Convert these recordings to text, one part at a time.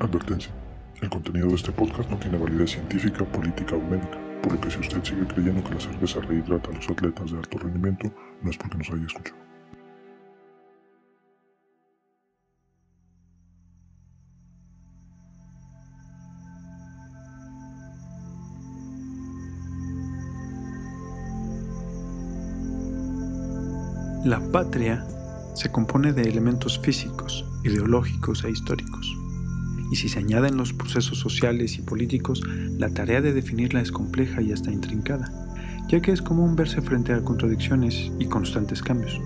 Advertencia. El contenido de este podcast no tiene validez científica, política o médica, por lo que si usted sigue creyendo que la cerveza rehidrata a los atletas de alto rendimiento, no es porque nos haya escuchado. La patria se compone de elementos físicos, ideológicos e históricos. Y si se añaden los procesos sociales y políticos, la tarea de definirla es compleja y hasta intrincada, ya que es común verse frente a contradicciones y constantes cambios.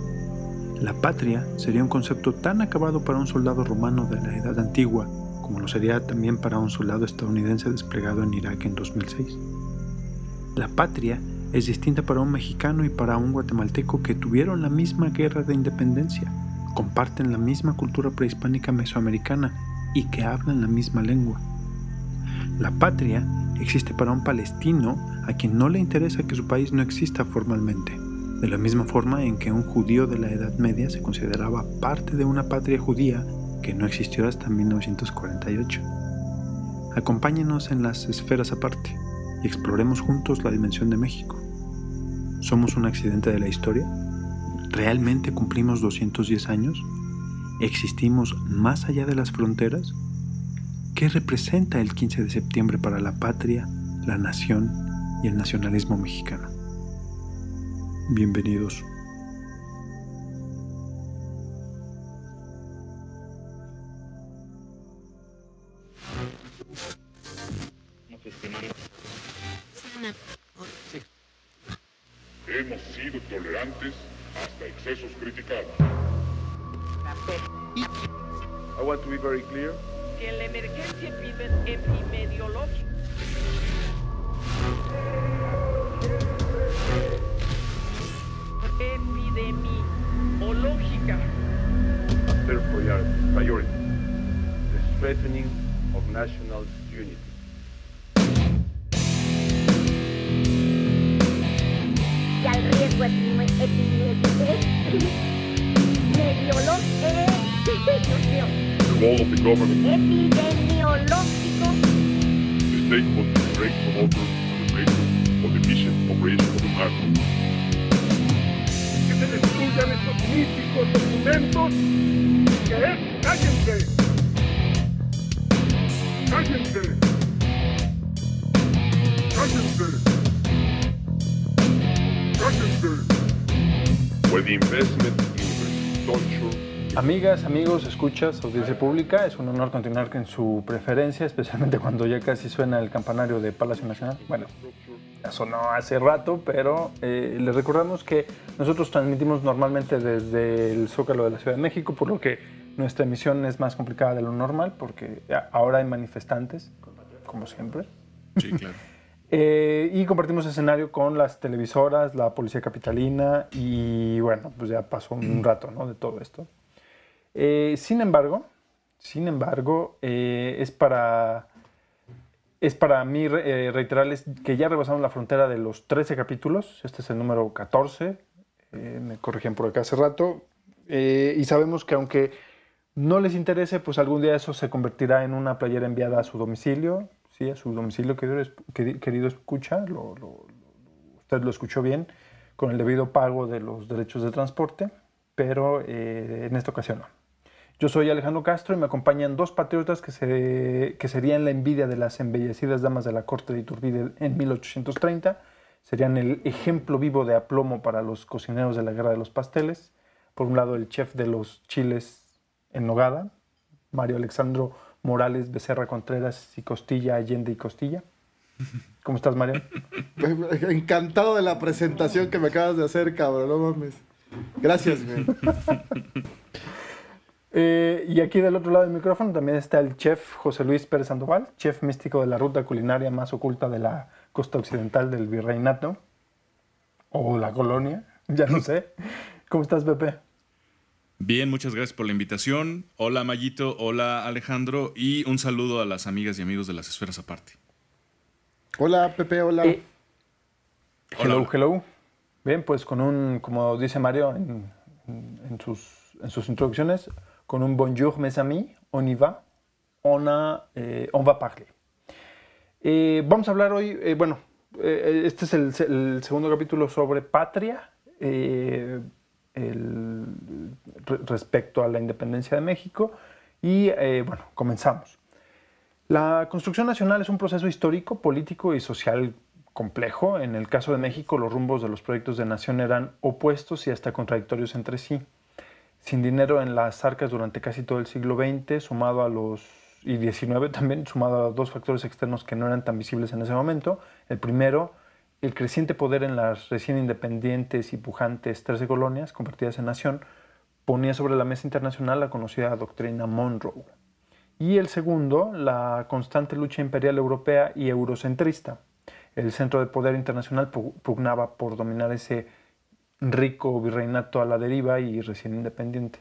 La patria sería un concepto tan acabado para un soldado romano de la Edad Antigua como lo sería también para un soldado estadounidense desplegado en Irak en 2006. La patria es distinta para un mexicano y para un guatemalteco que tuvieron la misma guerra de independencia, comparten la misma cultura prehispánica mesoamericana y que hablan la misma lengua. La patria existe para un palestino a quien no le interesa que su país no exista formalmente, de la misma forma en que un judío de la Edad Media se consideraba parte de una patria judía que no existió hasta 1948. Acompáñenos en las esferas aparte y exploremos juntos la dimensión de México. ¿Somos un accidente de la historia? ¿Realmente cumplimos 210 años? ¿Existimos más allá de las fronteras? ¿Qué representa el 15 de septiembre para la patria, la nación y el nacionalismo mexicano? Bienvenidos. Hemos sido tolerantes hasta excesos criticados. I want to be very clear. que en la emergencia epime- epidemiológica epidemiológica A third priority, priority, the strengthening of national unity. y al riesgo epidemi- epidemi- epidemiológico The role of the government, epidemiológico the state must be great promoter on the basis of the vision operation of the man. Que se destruyan estos míticos documentos. Que es, cállense. Cállense. ¡Cállense! ¡Cállense! Where the investment in infrastructure Amigas, amigos, escuchas, audiencia pública, es un honor continuar con su preferencia, especialmente cuando ya casi suena el campanario de Palacio Nacional. Bueno, ya sonó hace rato, pero eh, les recordamos que nosotros transmitimos normalmente desde el Zócalo de la Ciudad de México, por lo que nuestra emisión es más complicada de lo normal, porque ahora hay manifestantes, como siempre. Sí, claro. Eh, y compartimos escenario con las televisoras, la Policía Capitalina y bueno, pues ya pasó un rato ¿no? de todo esto. Eh, sin embargo, sin embargo, eh, es para es para mí eh, reiterarles que ya rebasamos la frontera de los 13 capítulos. Este es el número 14. eh, me corrigían por acá hace rato. y sabemos que aunque no les interese, pues algún día eso se convertirá en una playera enviada a su domicilio. Sí, a su domicilio, querido, querido escucha. Lo, lo- usted lo escuchó bien, con el debido pago de los derechos de transporte. Pero en esta ocasión no. Yo soy Alejandro Castro y me acompañan dos patriotas que, se, que serían la envidia de las embellecidas damas de la corte de Iturbide en 1830. Serían el ejemplo vivo de aplomo para los cocineros de la guerra de los pasteles. Por un lado, el chef de los chiles en nogada, Mario Alexandro Morales Becerra Contreras y Costilla Allende y Costilla. ¿Cómo estás, Mario? Encantado de la presentación que me acabas de hacer, cabrón, no mames. Gracias, güey. Eh, y aquí del otro lado del micrófono también está el chef José Luis Pérez Sandoval, chef místico de la ruta culinaria más oculta de la costa occidental del virreinato, o la colonia, ya no sé. ¿Cómo estás, Pepe? Bien, muchas gracias por la invitación. Hola Mayito, hola Alejandro y un saludo a las amigas y amigos de las esferas aparte. Hola, Pepe, hola. Eh, hello, hola. hello. Bien, pues con un, como dice Mario en, en- en sus, en sus introducciones, con un bonjour mes amis, on y va. on, a, eh, on va parler. Eh, vamos a hablar hoy, eh, bueno, eh, este es el, segundo capítulo sobre patria, respecto a la independencia de México. Y bueno, comenzamos. La construcción nacional es un proceso histórico, político y social complejo. En el caso de México, los rumbos de los proyectos de nación eran opuestos y hasta contradictorios entre sí. Sin dinero en las arcas durante casi todo el siglo XX, sumado a los y XIX también, sumado a dos factores externos que no eran tan visibles en ese momento. El primero, el creciente poder en las recién independientes y pujantes 13 colonias convertidas en nación, ponía sobre la mesa internacional la conocida doctrina Monroe. Y el segundo, la constante lucha imperial europea y eurocentrista. El centro de poder internacional pu- pugnaba por dominar ese rico virreinato a la deriva y recién independiente.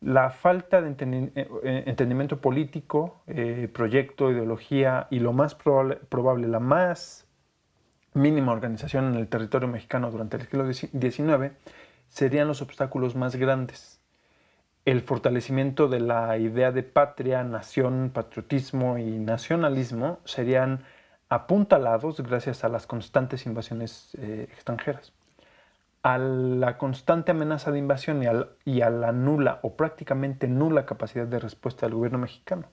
La falta de eh, eh, entendimiento político, eh, proyecto, ideología y lo más probable, la más mínima organización en el territorio mexicano durante el siglo XIX serían los obstáculos más grandes. El fortalecimiento de la idea de patria, nación, patriotismo y nacionalismo serían apuntalados gracias a las constantes invasiones extranjeras. A la constante amenaza de invasión y, a la nula o prácticamente nula capacidad de respuesta del gobierno mexicano.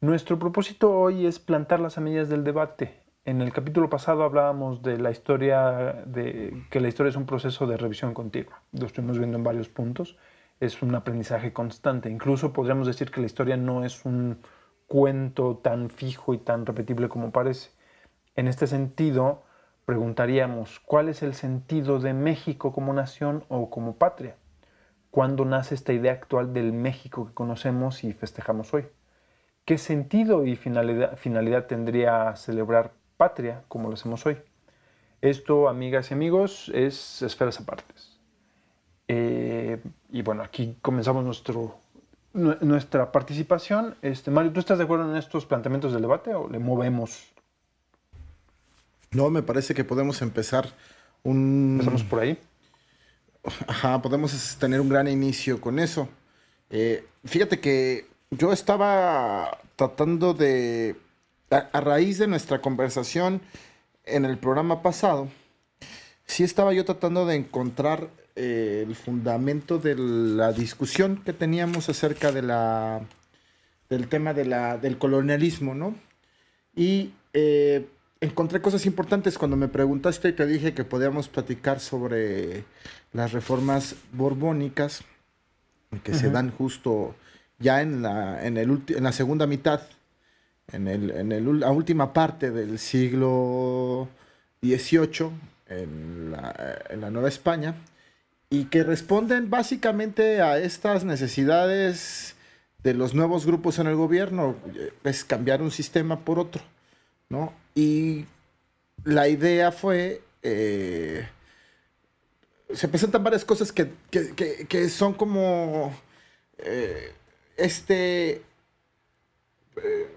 Nuestro propósito hoy es plantar las semillas del debate. En el capítulo pasado hablábamos de la historia, de que la historia es un proceso de revisión continua. Lo estuvimos viendo en varios puntos. Es un aprendizaje constante. Incluso podríamos decir que la historia no es un cuento tan fijo y tan repetible como parece. En este sentido, preguntaríamos, ¿cuál es el sentido de México como nación o como patria? ¿Cuándo nace esta idea actual del México que conocemos y festejamos hoy? ¿Qué sentido y finalidad, tendría celebrar patria como lo hacemos hoy? Esto, amigas y amigos, es esferas apartes. Eh, y bueno, aquí comenzamos nuestra participación. Este, Mario, ¿tú estás de acuerdo en estos planteamientos del debate o le movemos? No, me parece que podemos empezar un... Empezamos por ahí. Ajá, podemos tener un gran inicio con eso. Eh, fíjate que yo estaba tratando de, a, a raíz de nuestra conversación en el programa pasado, sí estaba yo tratando de encontrar eh, el fundamento de la discusión que teníamos acerca de la, del tema de la, del colonialismo, ¿no? Y eh, encontré cosas importantes. Cuando me preguntaste y te dije que podíamos platicar sobre las reformas borbónicas que se dan justo ya en la, en el en la segunda mitad, en, el, en el la última parte del siglo XVIII, en la, en la Nueva España, y que responden básicamente a estas necesidades de los nuevos grupos en el gobierno, es cambiar un sistema por otro, ¿no? Y la idea fue... eh, se presentan varias cosas que, que- que- son como eh, este eh,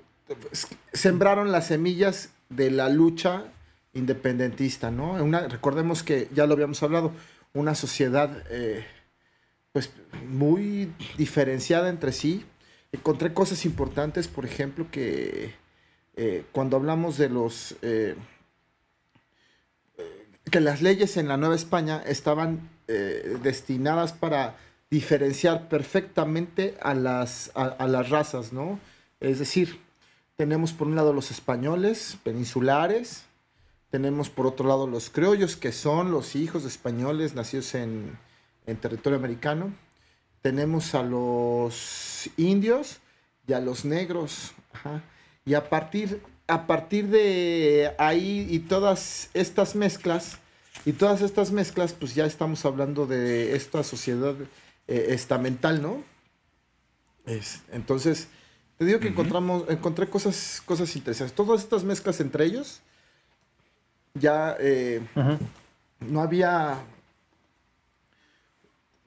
sembraron las semillas de la lucha independentista, ¿no? Recordemos que ya lo habíamos hablado, una sociedad pues muy diferenciada entre sí. Encontré cosas importantes, por ejemplo, que eh, cuando hablamos de los eh, que las leyes en la Nueva España estaban eh, destinadas para diferenciar perfectamente a las, a las razas, ¿no? Es decir, tenemos por un lado los españoles peninsulares, tenemos por otro lado los criollos, que son los hijos de españoles nacidos en, en territorio americano, tenemos a los indios y a los negros, ajá. Y a partir, a partir de ahí y todas estas mezclas, y todas estas mezclas, pues ya estamos hablando de esta sociedad eh, estamental, ¿no? Es- entonces, te digo que encontramos, encontré cosas, cosas interesantes. Todas estas mezclas entre ellos, ya eh, no había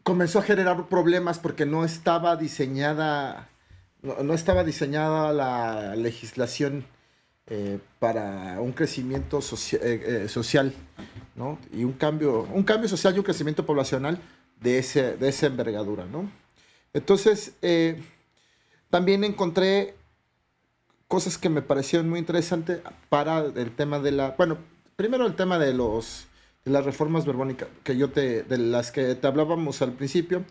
comenzó a generar problemas porque no estaba diseñada no, estaba diseñada la legislación eh, para un crecimiento eh, eh, social ¿no? y un cambio un cambio social y un crecimiento poblacional de ese de esa envergadura ¿no? entonces también encontré cosas que me parecieron muy interesantes para el tema de la, bueno, primero el tema de los las reformas borbónicas que yo te, de las que te hablábamos al principio,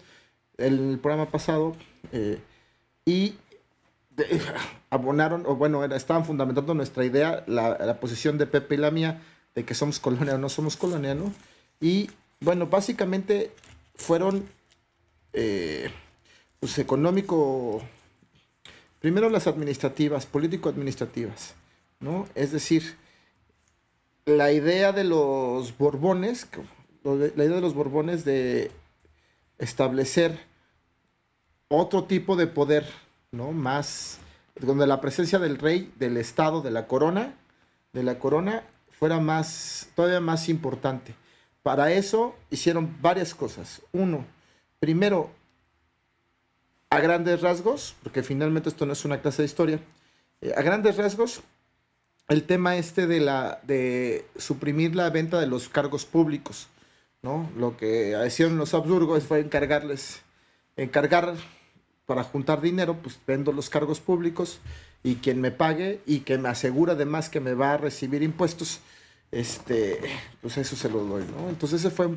el programa pasado, y abonaron, o bueno, estaban fundamentando nuestra idea, la, posición de Pepe y la mía, de que somos colonia o no somos colonia, ¿no? Y bueno, básicamente fueron, eh, pues económico, primero las administrativas, político-administrativas, ¿no? Es decir, la idea de los Borbones, la idea de los Borbones de establecer otro tipo de poder, ¿no? Más, donde la presencia del rey, del Estado, de la corona, de la corona, fuera más, todavía más importante. Para eso hicieron varias cosas. Uno, primero, a grandes rasgos, porque finalmente esto no es una clase de historia, eh, a grandes rasgos, el tema este de la de suprimir la venta de los cargos públicos, ¿no? Lo que hicieron los Habsburgos fue encargarles, encargar para juntar dinero, pues vendo los cargos públicos y quien me pague y que me asegura además que me va a recibir impuestos, este, pues eso se lo doy, ¿no? Entonces ese fue,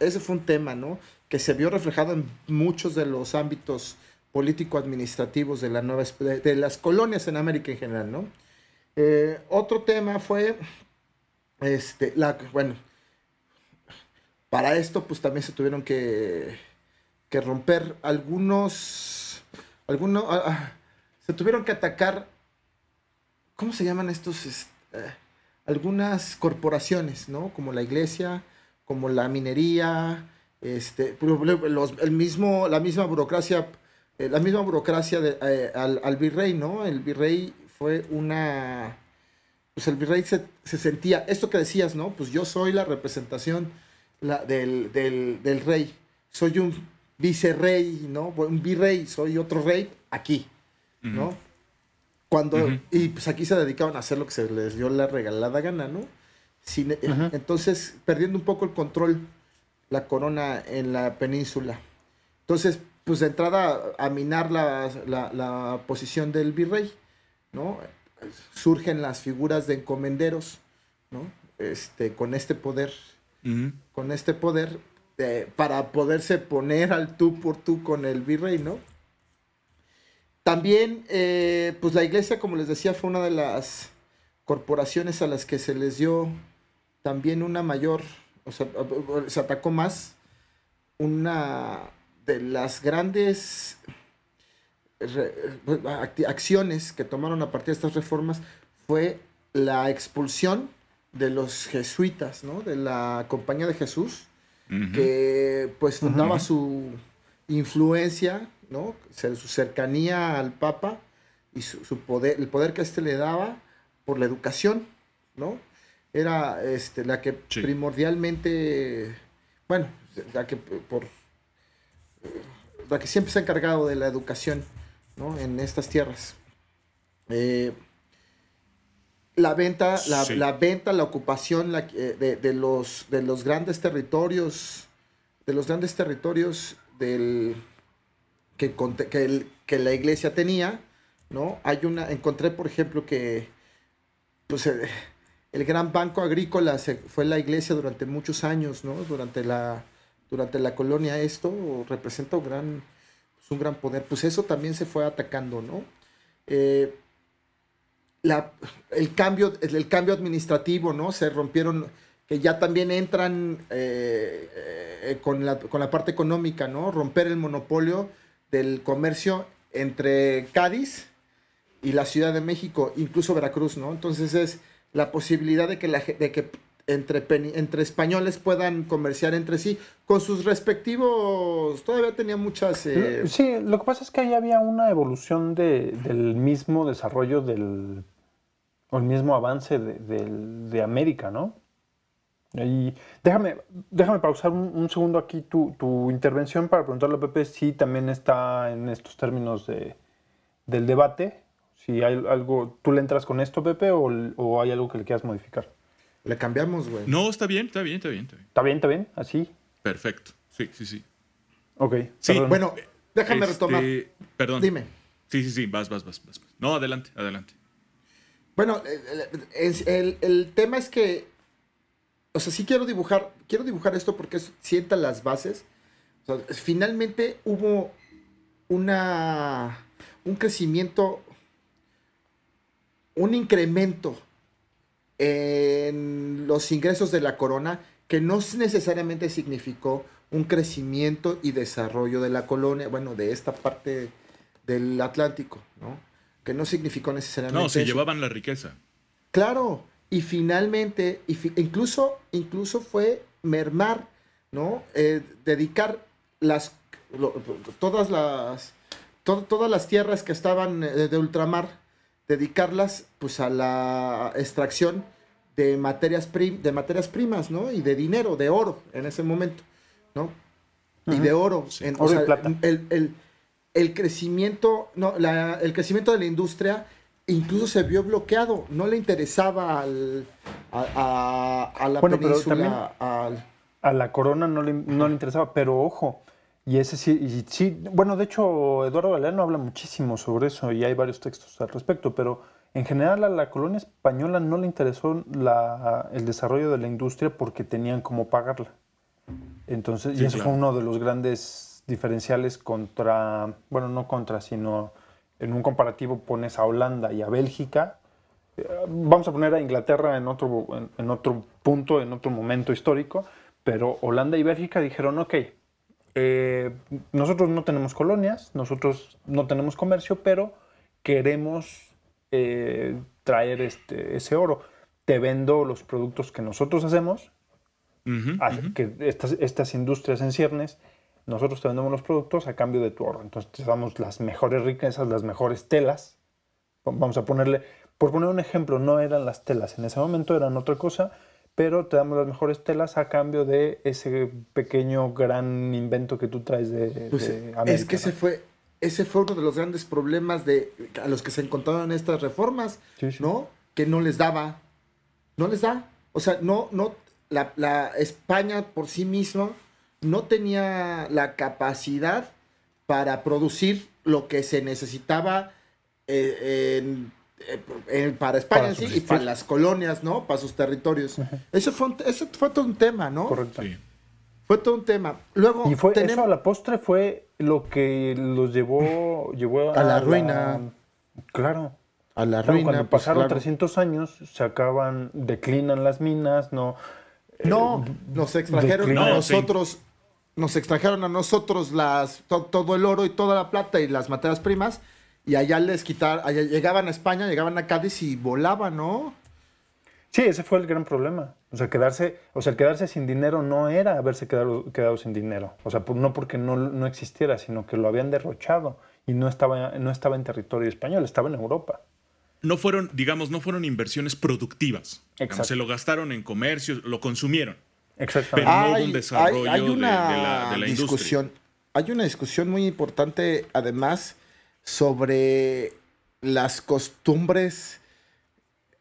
ese fue un tema, ¿no? Que se vio reflejado en muchos de los ámbitos político-administrativos de, la nueva, de, las colonias en América en general, ¿no? Eh, otro tema fue, este, bueno, para esto pues también se tuvieron que, que romper algunos, algunos, ah, ah, se tuvieron que atacar, ¿cómo se llaman estos? es- eh, algunas corporaciones, ¿no? Como la iglesia, como la minería, este, el mismo, la misma burocracia, eh, la misma burocracia de, eh, al, virrey, ¿no? El virrey fue una, pues el virrey se, se sentía, esto que decías, ¿no? Pues yo soy la representación del, del, del rey, soy un vicerrey, ¿no? Un virrey, soy otro rey aquí, ¿no? Cuando, y pues aquí se dedicaban a hacer lo que se les dio la regalada gana, ¿no? Sin- eh, Entonces, perdiendo un poco el control, la corona en la península. Entonces, pues de entrada a minar la, la- la posición del virrey, ¿no? Surgen las figuras de encomenderos, ¿no? Este, con este poder, con este poder, eh, para poderse poner al tú por tú con el virrey, ¿no? También, eh, pues la iglesia, como les decía, fue una de las corporaciones a las que se les dio también una mayor, o sea, se atacó más una de las grandes acciones que tomaron a partir de estas reformas fue la expulsión de los jesuitas, ¿no? De la Compañía de Jesús, Que pues fundaba su influencia, ¿no? Su cercanía al Papa y su, su poder, el poder que éste le daba por la educación, ¿no? Era este, la que Sí. primordialmente, bueno, la que por la que siempre se ha encargado de la educación, ¿no? En estas tierras. Eh, la venta, la, Sí. la venta, la ocupación la- eh, de, de los, de los grandes territorios, de los grandes territorios del, que, conte- que, el- que la iglesia tenía, ¿no? Hay una, encontré por ejemplo que pues, eh, el gran banco agrícola se- fue la iglesia durante muchos años, ¿no? Durante la, durante la colonia esto representa un gran, pues, un gran poder. Pues eso también se fue atacando, ¿no? Eh, la- el, cambio, el cambio administrativo, ¿no? Se rompieron, que ya también entran eh, eh, con, la, con la parte económica, ¿no? Romper el monopolio del comercio entre Cádiz y la Ciudad de México, incluso Veracruz, ¿no? Entonces es la posibilidad de que, la, de que entre, entre españoles puedan comerciar entre sí con sus respectivos, todavía tenía muchas... eh, Sí, lo que pasa es que ahí había una evolución de- del mismo desarrollo del, o el mismo avance de, del- de América, ¿no? Y déjame, déjame pausar un, un segundo aquí tu, tu intervención para preguntarle a Pepe si también está en estos términos de, del debate. Si hay algo, ¿tú le entras con esto, Pepe, o, o hay algo que le quieras modificar? le cambiamos, güey. No, está bien, está bien, está bien, está bien. ¿Está bien, está bien? ¿Así? Perfecto. Sí, sí, sí. Ok. Sí, perdón. Bueno, déjame Este, retomar. Perdón. Dime. Sí, sí, sí, vas, vas, vas. vas. No, adelante, adelante. Bueno, el, el- es- el- el tema es que, o sea, sí quiero dibujar, quiero dibujar esto porque sienta las bases. Finalmente hubo una, un crecimiento, un incremento en los ingresos de la corona que no necesariamente significó un crecimiento y desarrollo de la colonia, bueno, de esta parte del Atlántico, ¿no? Que no significó necesariamente No, se eso. llevaban la riqueza. Claro, y finalmente, y fi- incluso, incluso fue mermar, ¿no? Eh, dedicar las, lo- todas las, to- todas las tierras que estaban eh, de ultramar, dedicarlas, pues, a la extracción de materias, prim- de materias primas, ¿no? Y de dinero, de oro, en ese momento, ¿no? Y de oro. Sí. en- o Oro y plata. El, el- el crecimiento, no, la- el crecimiento de la industria incluso se vio bloqueado. No le interesaba al, a, a- a la Bueno, pero península. al- A la corona no le, no le interesaba, pero ojo, y ese sí, y sí, bueno, de hecho, Eduardo Galeano habla muchísimo sobre eso y hay varios textos al respecto, pero en general a la colonia española no le interesó la- el desarrollo de la industria porque tenían cómo pagarla. Entonces, Sí, y eso claro. fue uno de los grandes diferenciales contra, bueno, no contra, sino en un comparativo pones a Holanda y a Bélgica. Eh, Vamos a poner a Inglaterra en otro, en, en otro punto, en otro momento histórico, pero Holanda y Bélgica dijeron, ok, eh, nosotros no tenemos colonias, nosotros no tenemos comercio, pero queremos eh, traer este, ese oro. Te vendo los productos que nosotros hacemos, que estas, estas industrias en ciernes, nosotros te vendemos los productos a cambio de tu oro. Entonces te damos las mejores riquezas, las mejores telas. Va- Vamos a ponerle, por poner un ejemplo, no eran las telas en ese momento, eran otra cosa, pero te damos las mejores telas a cambio de ese pequeño gran invento que tú traes de, pues, de es América, que fue, ese fue uno de los grandes problemas de, a los que se encontraron estas reformas, Sí, sí. ¿no? Que no les daba. No les da. O sea, no, no, la, la España por sí misma no tenía la capacidad para producir lo que se necesitaba eh, en- eh, en- para España Para sí y para las colonias, ¿no? Para sus territorios. Eso fue, un- eso fue todo un tema, ¿no? Correcto. Sí. Fue todo un tema. Luego Y fue eso a la postre fue lo que los llevó, llevó A la ruina. Claro. A la Claro, ruina. cuando pues, pasaron claro. 300 años, se acaban, declinan las minas, no. No, nos extrajeron a No, sí. Nos extrajeron a nosotros las, to- todo el oro y toda la plata y las materias primas, y allá les quitaron, allá llegaban a España, llegaban a Cádiz y volaban, ¿no? Sí, ese fue el gran problema. O sea, quedarse, o sea, quedarse sin dinero no era haberse quedado, quedado sin dinero. O sea, por- no porque no, no existiera, sino que lo habían derrochado y no estaba, no estaba en territorio español, estaba en Europa. No fueron, digamos, no fueron inversiones productivas. Digamos, Exacto. se lo gastaron en comercio, lo consumieron. Exactamente. Pero no hubo un desarrollo hay de- de una la- de la industria. discusión, hay una discusión muy importante, además, sobre las costumbres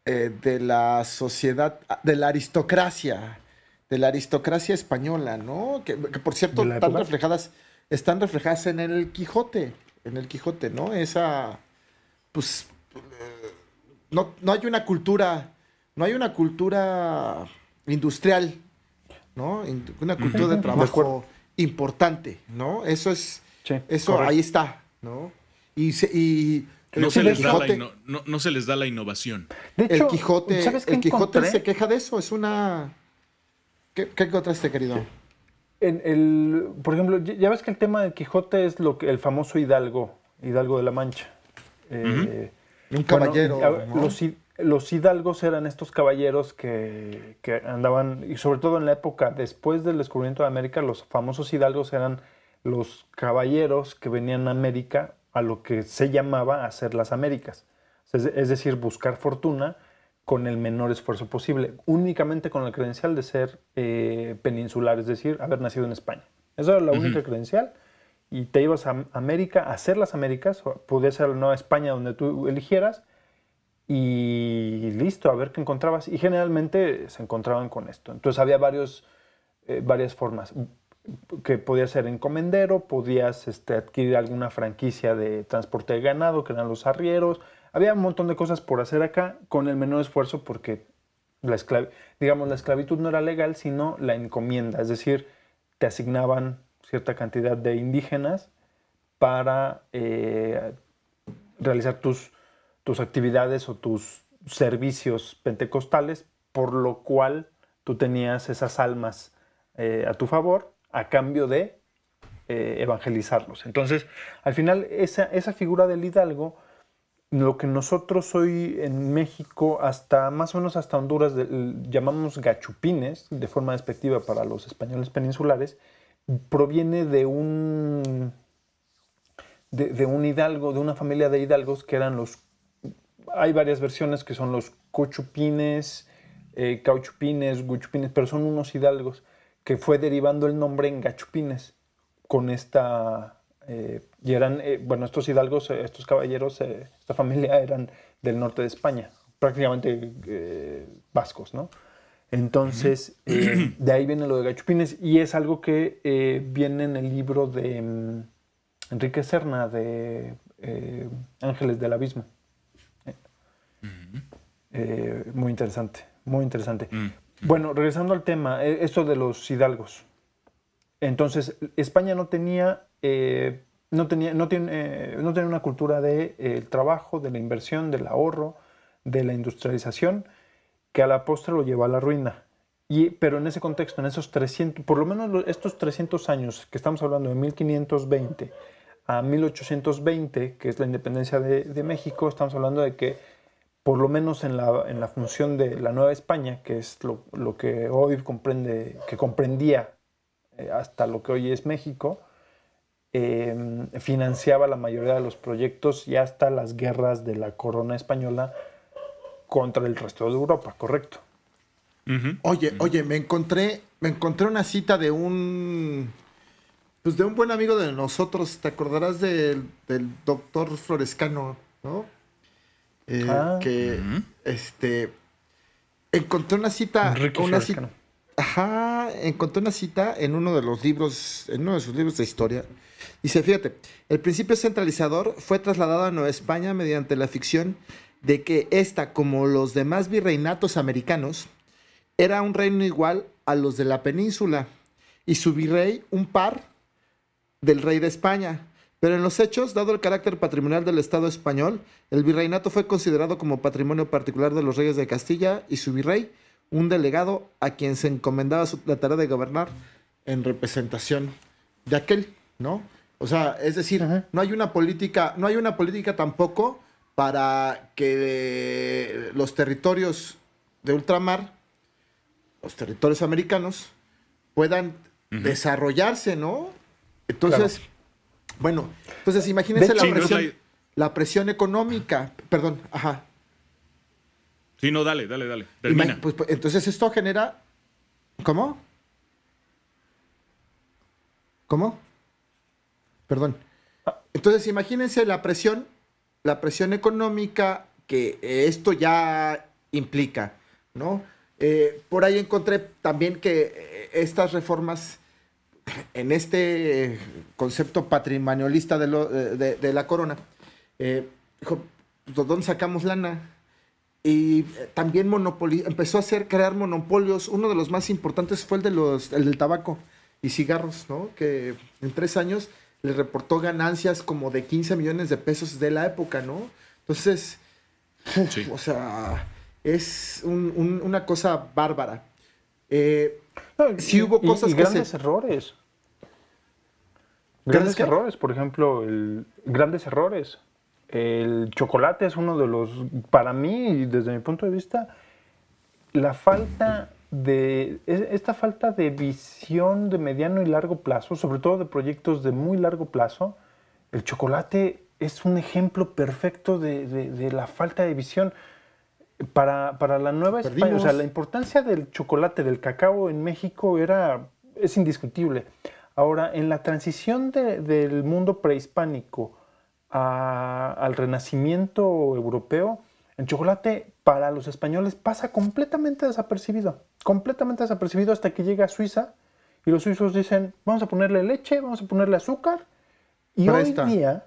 eh, de la sociedad, de la aristocracia, de la aristocracia española, ¿no? Que, que, por cierto ¿De la están época? reflejadas, están reflejadas en el Quijote, en el Quijote, ¿no? Esa, pues, eh, no, no hay una cultura, no hay una cultura industrial, ¿no? Una cultura de trabajo importante, ¿no? Eso es, Sí, eso correcto. ahí está, ¿no? Y, se- y No se, les da la no- no se les da la innovación. De el Quijote, ¿sabes qué el Quijote encontré? se queja de eso, es una... ¿Qué, qué encontraste, querido? En el, por ejemplo, ya ves que el tema del Quijote es lo que el famoso Hidalgo, Hidalgo de la Mancha. Eh, Un bueno, caballero, los hidalgos eran estos caballeros que, que andaban, y sobre todo en la época después del descubrimiento de América, los famosos hidalgos eran los caballeros que venían a América a lo que se llamaba hacer las Américas. Es, es decir, buscar fortuna con el menor esfuerzo posible, únicamente con la credencial de ser eh, peninsular, es decir, haber nacido en España. Esa era la única credencial y te ibas a América a hacer las Américas, o podía ser la Nueva España donde tú eligieras y listo, a ver qué encontrabas. Y generalmente se encontraban con esto. Entonces había varios, eh, varias formas. que podías ser encomendero, podías este, adquirir alguna franquicia de transporte de ganado, que eran los arrieros. Había un montón de cosas por hacer acá con el menor esfuerzo porque la digamos, la esclavitud no era legal, sino la encomienda. Es decir, te asignaban cierta cantidad de indígenas para eh, realizar tus, tus actividades o tus servicios pentecostales, por lo cual tú tenías esas almas eh, a tu favor a cambio de eh, evangelizarlos. Entonces, al final, esa, esa figura del hidalgo, lo que nosotros hoy en México, hasta más o menos hasta Honduras, llamamos gachupines, de forma despectiva para los españoles peninsulares, proviene de un, de un hidalgo, de una familia de hidalgos que eran los... Hay varias versiones que son los cochupines, eh, cauchupines, guchupines, pero son unos hidalgos que fue derivando el nombre en gachupines con esta... eh, y eran, eh, bueno, estos hidalgos, estos caballeros, esta familia eran del norte de España, prácticamente vascos, ¿no? Entonces, de ahí viene lo de gachupines y es algo que viene en el libro de mm, Enrique Serna, de Ángeles del Abismo. Eh, muy interesante, muy interesante. Mm. Bueno, regresando al tema, eh, esto de los hidalgos. Entonces, España no tenía, eh, no tenía, no tiene, eh, no tenía una cultura del de, el trabajo, de la inversión, del ahorro, de la industrialización, que a la postre lo lleva a la ruina. Y, pero en ese contexto, en esos 300, por lo menos estos 300 años que estamos hablando de 1520 a 1820, que es la independencia de, de México, estamos hablando de que por lo menos en la, en la función de la Nueva España, que es lo, lo que hoy comprende, que comprendía eh, hasta lo que hoy es México, eh, financiaba la mayoría de los proyectos y hasta las guerras de la corona española contra el resto de Europa, correcto. Oye, oye, me encontré, me encontré una cita de un, pues de un buen amigo de nosotros. ¿Te acordarás del, del doctor Florescano, no? Eh, Ah. Que, este, encontré una cita, Enrique una cita, Florescano. ajá, encontré una cita en uno de los libros, en uno de sus libros de historia. Dice, fíjate, el principio centralizador fue trasladado a Nueva España mediante la ficción de que esta, como los demás virreinatos americanos, era un reino igual a los de la península y su virrey un par del rey de España. Pero en los hechos, dado el carácter patrimonial del Estado español, el virreinato fue considerado como patrimonio particular de los reyes de Castilla y su virrey, un delegado a quien se encomendaba su- la tarea de gobernar en representación de aquel, ¿no? O sea, es decir, Ajá. no hay una política, no hay una política tampoco para que los territorios de ultramar, los territorios americanos, puedan desarrollarse, ¿no? Entonces, bueno, entonces imagínense la Sí, no presión, la- presión económica, perdón, ajá. Sí, no, dale, dale, dale. Termina. pues, pues, entonces esto genera, ¿cómo? ¿Cómo? Perdón. Entonces imagínense la presión, la presión económica que esto ya implica, ¿no? Eh, por ahí encontré también que eh, estas reformas en este eh, concepto patrimonialista de, lo- de- de- la corona, eh, dijo, "¿De ¿dónde sacamos lana? Y eh, también empezó a hacer, crear monopolios. Uno de los más importantes fue el, de los, el del tabaco y cigarros, ¿no? Que en tres años le reportó ganancias como de 15 millones de pesos de la época, ¿no? Entonces, Sí. o sea, es un- un- una cosa bárbara. Eh, Sí hubo cosas y que grandes se- errores. ¿Grandes qué? errores, por ejemplo, el, grandes errores. El chocolate es uno de los, para mí, desde mi punto de vista, la falta de, es- esta falta de visión de mediano y largo plazo, sobre todo de proyectos de muy largo plazo, el chocolate es un ejemplo perfecto de, de- de la falta de visión. Para, para la nueva España, o sea, Perdimos. la importancia del chocolate, del cacao en México era, es indiscutible. Ahora, en la transición de- del mundo prehispánico a- al renacimiento europeo, el chocolate para los españoles pasa completamente desapercibido, completamente desapercibido hasta que llega a Suiza Y los suizos dicen, vamos a ponerle leche, vamos a ponerle azúcar. Y Presta. hoy día,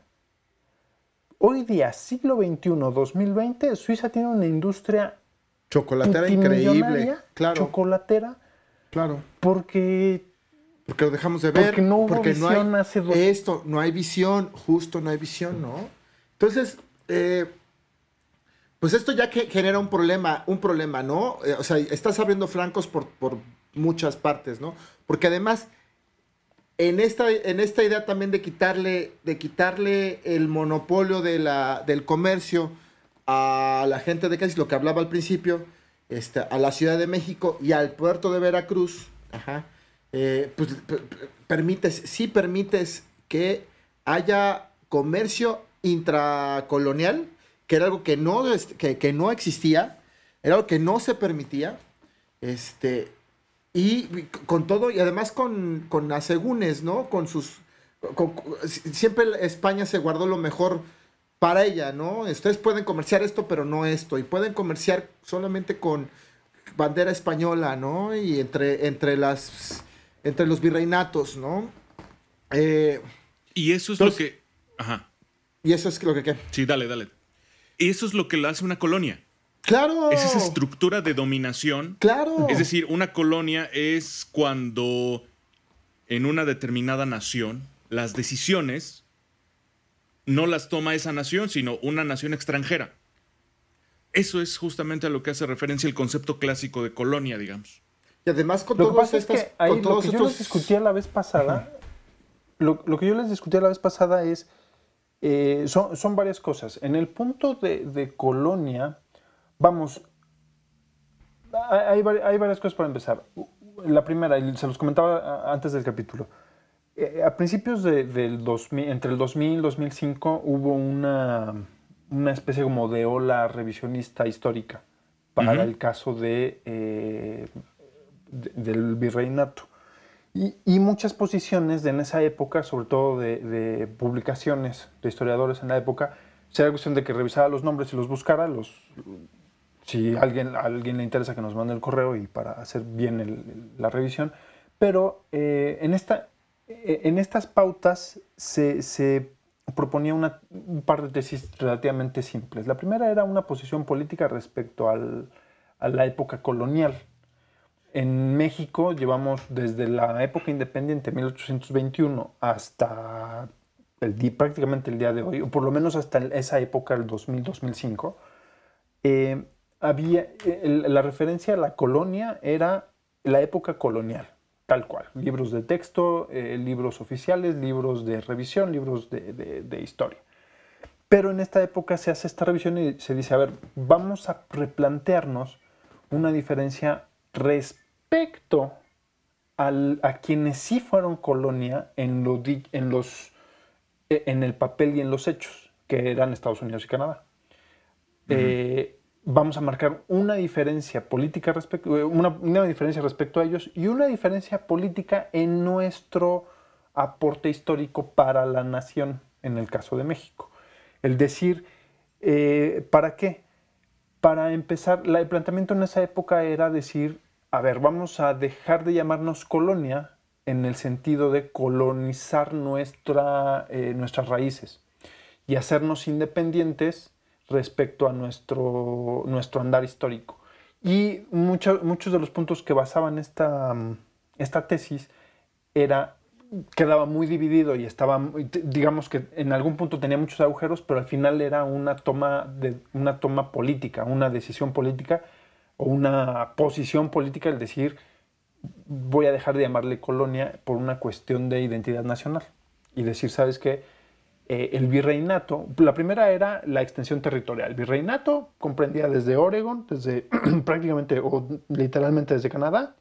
hoy día, siglo XXI, 2020, Suiza tiene una industria Chocolatera increíble. Claro, chocolatera, claro. porque Porque lo dejamos de ver. Porque no hubo porque visión hay hace dos- Esto, no hay visión, justo no hay visión, ¿no? Entonces, eh, pues esto ya que genera un problema, un problema, ¿no? Eh, o sea, estás abriendo flancos por, por muchas partes, ¿no? Porque además, en esta, en esta idea también de quitarle, de quitarle el monopolio de la, del comercio a la gente de Cádiz, lo que hablaba al principio, este, a la Ciudad de México y al puerto de Veracruz, ajá, eh, pues per- per- permites, sí permites que haya comercio intracolonial, que era algo que no, es- que, que no existía, era algo que no se permitía, este, y con todo, y además con, con asegúnes, ¿no? Con sus... con- con- siempre España se guardó lo mejor para ella, ¿no? Ustedes pueden comerciar esto, pero no esto, y pueden comerciar solamente con bandera española, ¿no? Y entre, entre las entre los virreinatos, ¿no? Eh, Y eso es Entonces- lo que. Ajá. y eso es lo que... ¿qué? Sí, dale, dale. Y eso es lo que le hace una colonia. ¡Claro! Es esa estructura de dominación. ¡Claro! Es decir, una colonia es cuando en una determinada nación las decisiones no las toma esa nación, sino una nación extranjera. Eso es justamente a lo que hace referencia el concepto clásico de colonia, digamos. y además con Lo que todos es estas... que ahí con lo todos que yo les discutía la vez pasada, lo, lo que yo les discutía la vez pasada es, eh, son, son varias cosas. En el punto de, de colonia, vamos, hay, hay vari- hay varias cosas para empezar. La primera, se los comentaba antes del capítulo. Eh, a principios de- del 2000, entre el 2000 y 2005 hubo una, una especie como de ola revisionista histórica para el caso de, eh, de- del virreinato. Y, y muchas posiciones de en esa época, sobre todo de, de publicaciones de historiadores en la época, será cuestión de que revisara los nombres y los buscara, los, si alguien, a alguien le interesa que nos mande el correo y para hacer bien el- la revisión. Pero eh, en, esta, eh, en estas pautas se, se proponía una- un par de tesis relativamente simples. La primera era una posición política respecto al- a la época colonial. En México llevamos desde la época independiente, 1821, hasta el prácticamente el día de hoy, o por lo menos hasta esa época, el 2000-2005, eh, había, el- la referencia a la colonia era la época colonial, tal cual. Libros de texto, eh, libros oficiales, libros de revisión, libros de, de- de historia. Pero en esta época se hace esta revisión y se dice, a ver, vamos a replantearnos una diferencia respecto al- a quienes sí fueron colonia en, lo en, los, eh, en el papel y en los hechos, que eran Estados Unidos y Canadá. Eh, vamos a marcar una diferencia política respecto, eh, una, una diferencia respecto a ellos y una diferencia política en nuestro aporte histórico para la nación, en el caso de México. El decir, eh, ¿para qué? Para empezar, la- el planteamiento en esa época era decir, a ver, vamos a dejar de llamarnos colonia en el sentido de colonizar nuestra, eh, nuestras raíces y hacernos independientes respecto a nuestro, nuestro andar histórico. Y mucho- muchos de los puntos que basaban esta, esta tesis era, quedaba muy dividido y estaba, digamos que en algún punto tenía muchos agujeros, pero al final era una toma, de, una toma política, una decisión política o una posición política, el decir, voy a dejar de llamarle colonia por una cuestión de identidad nacional. Y decir, ¿sabes qué? Eh, el virreinato, la primera era la extensión territorial. El virreinato comprendía desde Oregon, desde prácticamente o literalmente desde Canadá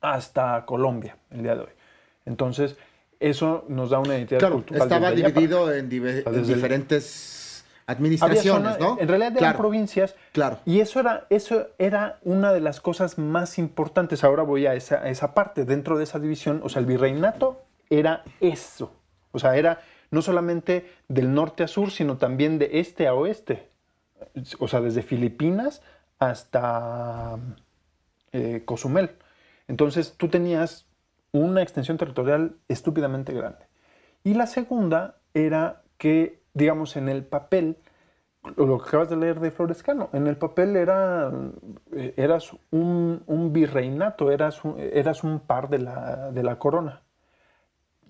hasta Colombia el día de hoy. Entonces, eso nos da una identidad Claro, cultural. estaba allá dividido en, dive- en Desde el- diferentes administraciones, ¿no? En realidad eran claro, provincias. Claro. Y eso era, eso era una de las cosas más importantes. Ahora voy a esa, a esa parte. Dentro de esa división, o sea, el virreinato era eso. O sea, era no solamente del norte a sur, sino también de este a oeste. O sea, desde Filipinas hasta eh, Cozumel. Entonces tú tenías una extensión territorial estúpidamente grande. Y la segunda era que, digamos, en el papel, lo que acabas de leer de Florescano, en el papel era, eh, eras un, virreinato, eras un, eras un par de la, de la corona.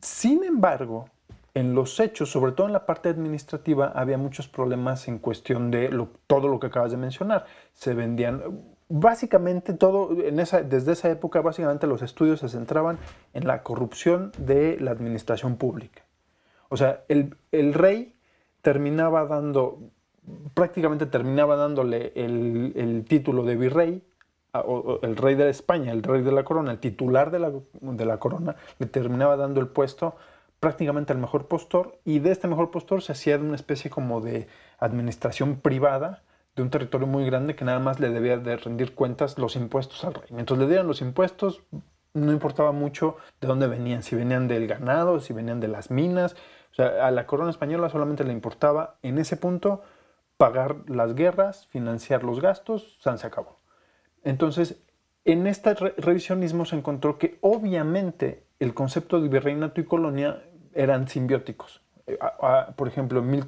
Sin embargo, en los hechos, sobre todo en la parte administrativa, había muchos problemas en cuestión de todo lo que acabas de mencionar. Se vendían, básicamente todo, desde esa época, básicamente los estudios se centraban en la corrupción de la administración pública. O sea, el, rey terminaba dando, prácticamente terminaba dándole el, título de virrey, el rey de España, el rey de la corona, el titular de la, de la corona, le terminaba dando el puesto prácticamente al mejor postor y de este mejor postor se hacía una especie como de administración privada de un territorio muy grande que nada más le debía de rendir cuentas los impuestos al rey. Mientras le dieran los impuestos, no importaba mucho de dónde venían, si venían del ganado, si venían de las minas. O sea, a la corona española solamente le importaba en ese punto pagar las guerras, financiar los gastos, San se acabó. Entonces, en este re- revisionismo se encontró que obviamente el concepto de virreinato y colonia eran simbióticos. Eh, por ejemplo, mil-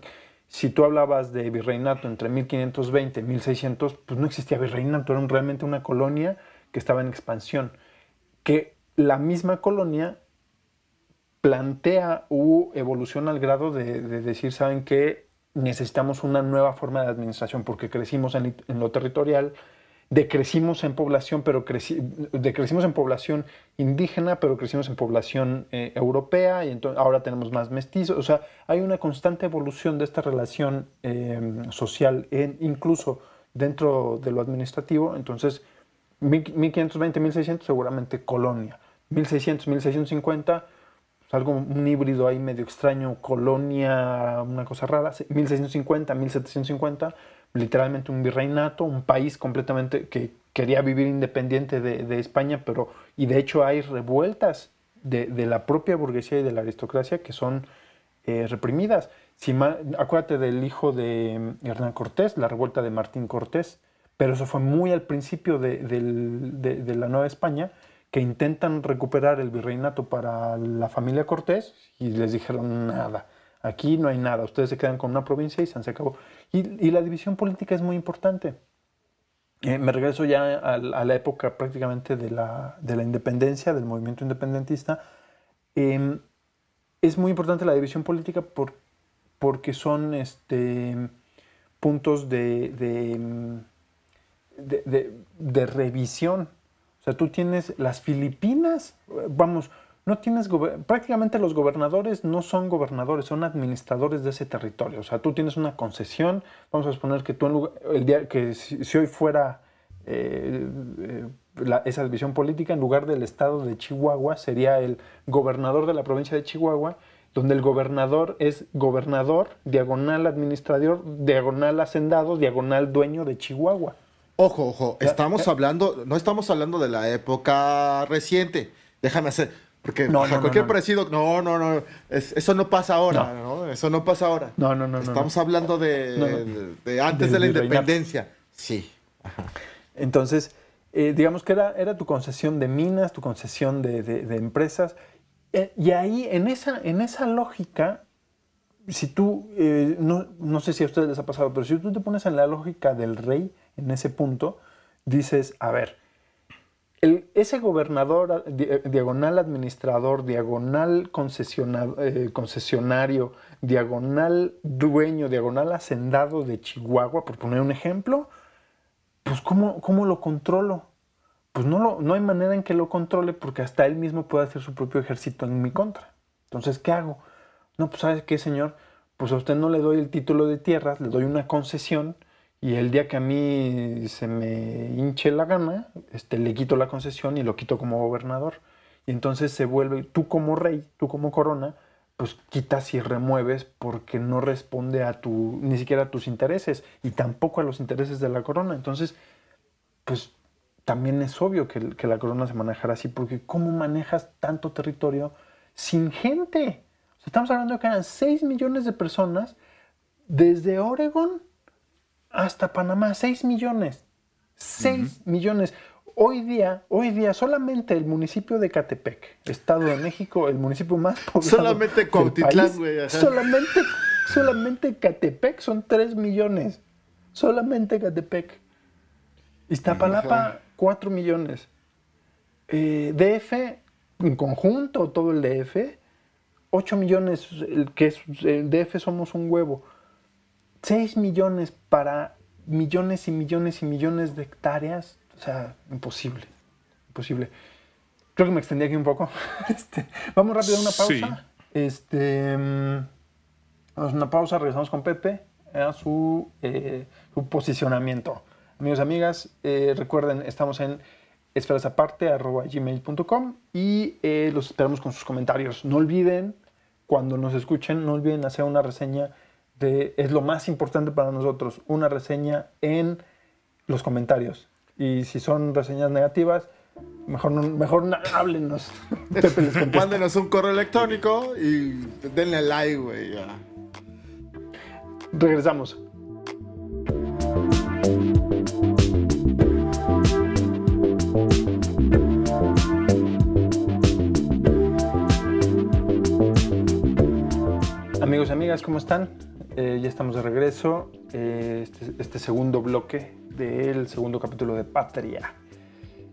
si tú hablabas de virreinato entre 1520 y 1600, pues no existía virreinato, era realmente una colonia que estaba en expansión. Que la misma colonia plantea u evoluciona al grado de, de decir, ¿saben qué? Necesitamos una nueva forma de administración porque crecimos en lo territorial, decrecimos en población, pero creci- decrecimos en población indígena, pero crecimos en población eh, europea y entonces ahora tenemos más mestizos. O sea, hay una constante evolución de esta relación eh, social, incluso dentro de lo administrativo. Entonces, 1520, 1600 seguramente colonia. 1600, 1650 pues, algo, un híbrido ahí medio extraño, colonia, una cosa rara, 1650, 1750, literalmente un virreinato, un país completamente que quería vivir independiente de, España, pero, y de hecho hay revueltas de, la propia burguesía y de la aristocracia que son eh, reprimidas. Si ma- acuérdate del hijo de mm, Hernán Cortés, la revuelta de Martín Cortés, pero eso fue muy al principio de- de la Nueva España, que intentan recuperar el virreinato para la familia Cortés y les dijeron nada. Aquí no hay nada, ustedes se quedan con una provincia y se acabó. Y, y la división política es muy importante. Eh, me regreso ya a, la época prácticamente de la, de la independencia, del movimiento independentista. Em, es muy importante la división política por- porque son este, puntos de, de, revisión. O sea, tú tienes las Filipinas, vamos, no tienes, prácticamente los gobernadores no son gobernadores, son administradores de ese territorio. O sea, tú tienes una concesión, vamos a suponer que tú en lugar- el día que si, si hoy fuera eh, eh, la- esa división política, en lugar del estado de Chihuahua, sería el gobernador de la provincia de Chihuahua, donde el gobernador es gobernador, diagonal administrador, diagonal hacendado, diagonal dueño de Chihuahua. Ojo, ojo, estamos hablando, no estamos hablando de la época reciente. Déjame hacer, porque No, no, no, cualquier no. parecido, no, no, no, es- eso no pasa ahora, no. Eso no pasa ahora. No, no, no, Estamos hablando de, antes de la independencia. Sí. Entonces, eh, digamos que era, era tu concesión de minas, tu concesión de, empresas. Eh, y ahí, en esa, en esa lógica, si tú, eh, no, no sé si a ustedes les ha pasado, pero si tú te pones en la lógica del rey, en ese punto, dices, a ver, el- ese gobernador, eh, diagonal administrador, diagonal eh, concesionario, diagonal dueño, diagonal hacendado de Chihuahua, por poner un ejemplo, pues ¿cómo, cómo lo controlo? Pues no, lo, no hay manera en que lo controle porque hasta él mismo puede hacer su propio ejército en mi contra. Entonces, ¿qué hago? No, pues ¿sabes qué, señor? Pues a usted no le doy el título de tierras, le doy una concesión y el día que a mí se me hinche la gana, este, le quito la concesión y lo quito como gobernador. Y entonces se vuelve, tú como rey, tú como corona, pues quitas y remueves porque no responde a tu, ni siquiera a tus intereses y tampoco a los intereses de la corona. Entonces, pues también es obvio que, que la corona se manejara así, porque ¿cómo manejas tanto territorio sin gente? O sea, estamos hablando que eran 6 millones de personas desde Oregon hasta Panamá, 6 millones. 6 millones. hoy día, hoy día, solamente el municipio de Catepec, Estado de México, el municipio más poblado. Solamente Cuautitlán, güey. Solamente, solamente Catepec son 3 millones. Solamente Catepec. Iztapalapa, Ajá. 4 millones. Eh, DF, en conjunto, todo el DF, 8 millones, el que es el DF somos un huevo. 6 millones para millones y millones y millones de hectáreas. O sea, imposible. Imposible. Creo que me extendí aquí un poco. Este, vamos rápido a una pausa. Sí. Este, mm, vamos a una pausa, regresamos con Pepe a su, eh, su posicionamiento. Amigos amigas, eh, recuerden, estamos en esferasaparte.gmail.com y eh, los esperamos con sus comentarios. No olviden, cuando nos escuchen, no olviden hacer una reseña de, es lo más importante para nosotros, una reseña en los comentarios. Y si son reseñas negativas, mejor no, mejor no, háblenos. Mándenos un correo electrónico y denle like, güey. Regresamos. Amigos y amigas, ¿cómo están? Eh, ya estamos de regreso. eh, este, este segundo bloque del segundo capítulo de Patria.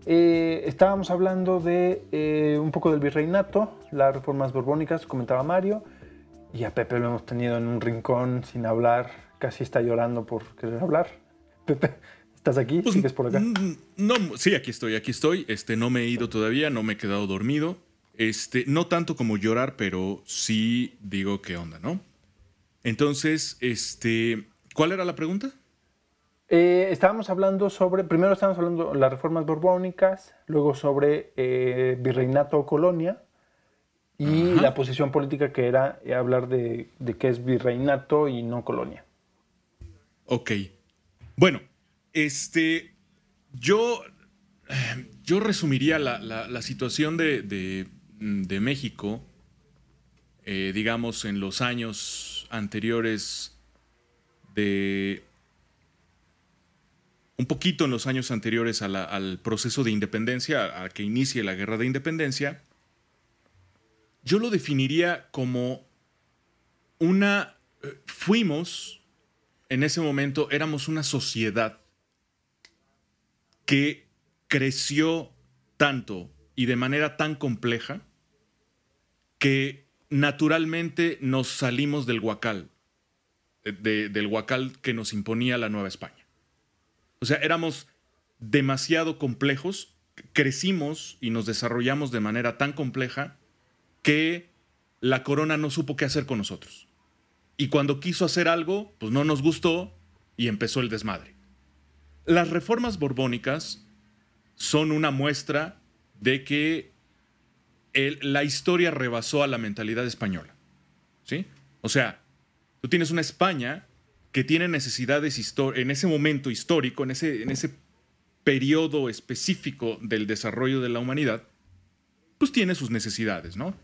Eh, estábamos hablando de eh, un poco del virreinato, las reformas borbónicas, comentaba Mario, y a Pepe lo hemos tenido en un rincón sin hablar, casi está llorando por querer hablar. Pepe, ¿estás aquí? Pues, ¿Sigues por acá? No, sí, aquí estoy, aquí estoy. Este, no me he ido todavía, no me he quedado dormido. Este, no tanto como llorar, pero sí digo qué onda, ¿no? Entonces, este, ¿cuál era la pregunta? Eh, estábamos hablando sobre, primero estábamos hablando de las reformas borbónicas, luego sobre eh, virreinato o colonia y Ajá. la posición política que era eh, hablar de, de qué es virreinato y no colonia. Ok. Bueno, este, yo, yo resumiría la, la- la situación de, de- de México, eh, digamos, en los años anteriores de... Un poquito en los años anteriores al proceso de independencia, a, a que inicie la guerra de independencia, yo lo definiría como una... eh, fuimos en ese momento éramos una sociedad que creció tanto y de manera tan compleja que naturalmente nos salimos del huacal, de- del huacal que nos imponía la Nueva España. O sea, éramos demasiado complejos, crecimos y nos desarrollamos de manera tan compleja que la corona no supo qué hacer con nosotros. Y cuando quiso hacer algo, pues no nos gustó y empezó el desmadre. Las reformas borbónicas son una muestra de que la historia rebasó a la mentalidad española. ¿Sí? O sea, tú tienes una España que tiene necesidades en ese momento histórico, en ese, en ese periodo específico del desarrollo de la humanidad, pues tiene sus necesidades, ¿no?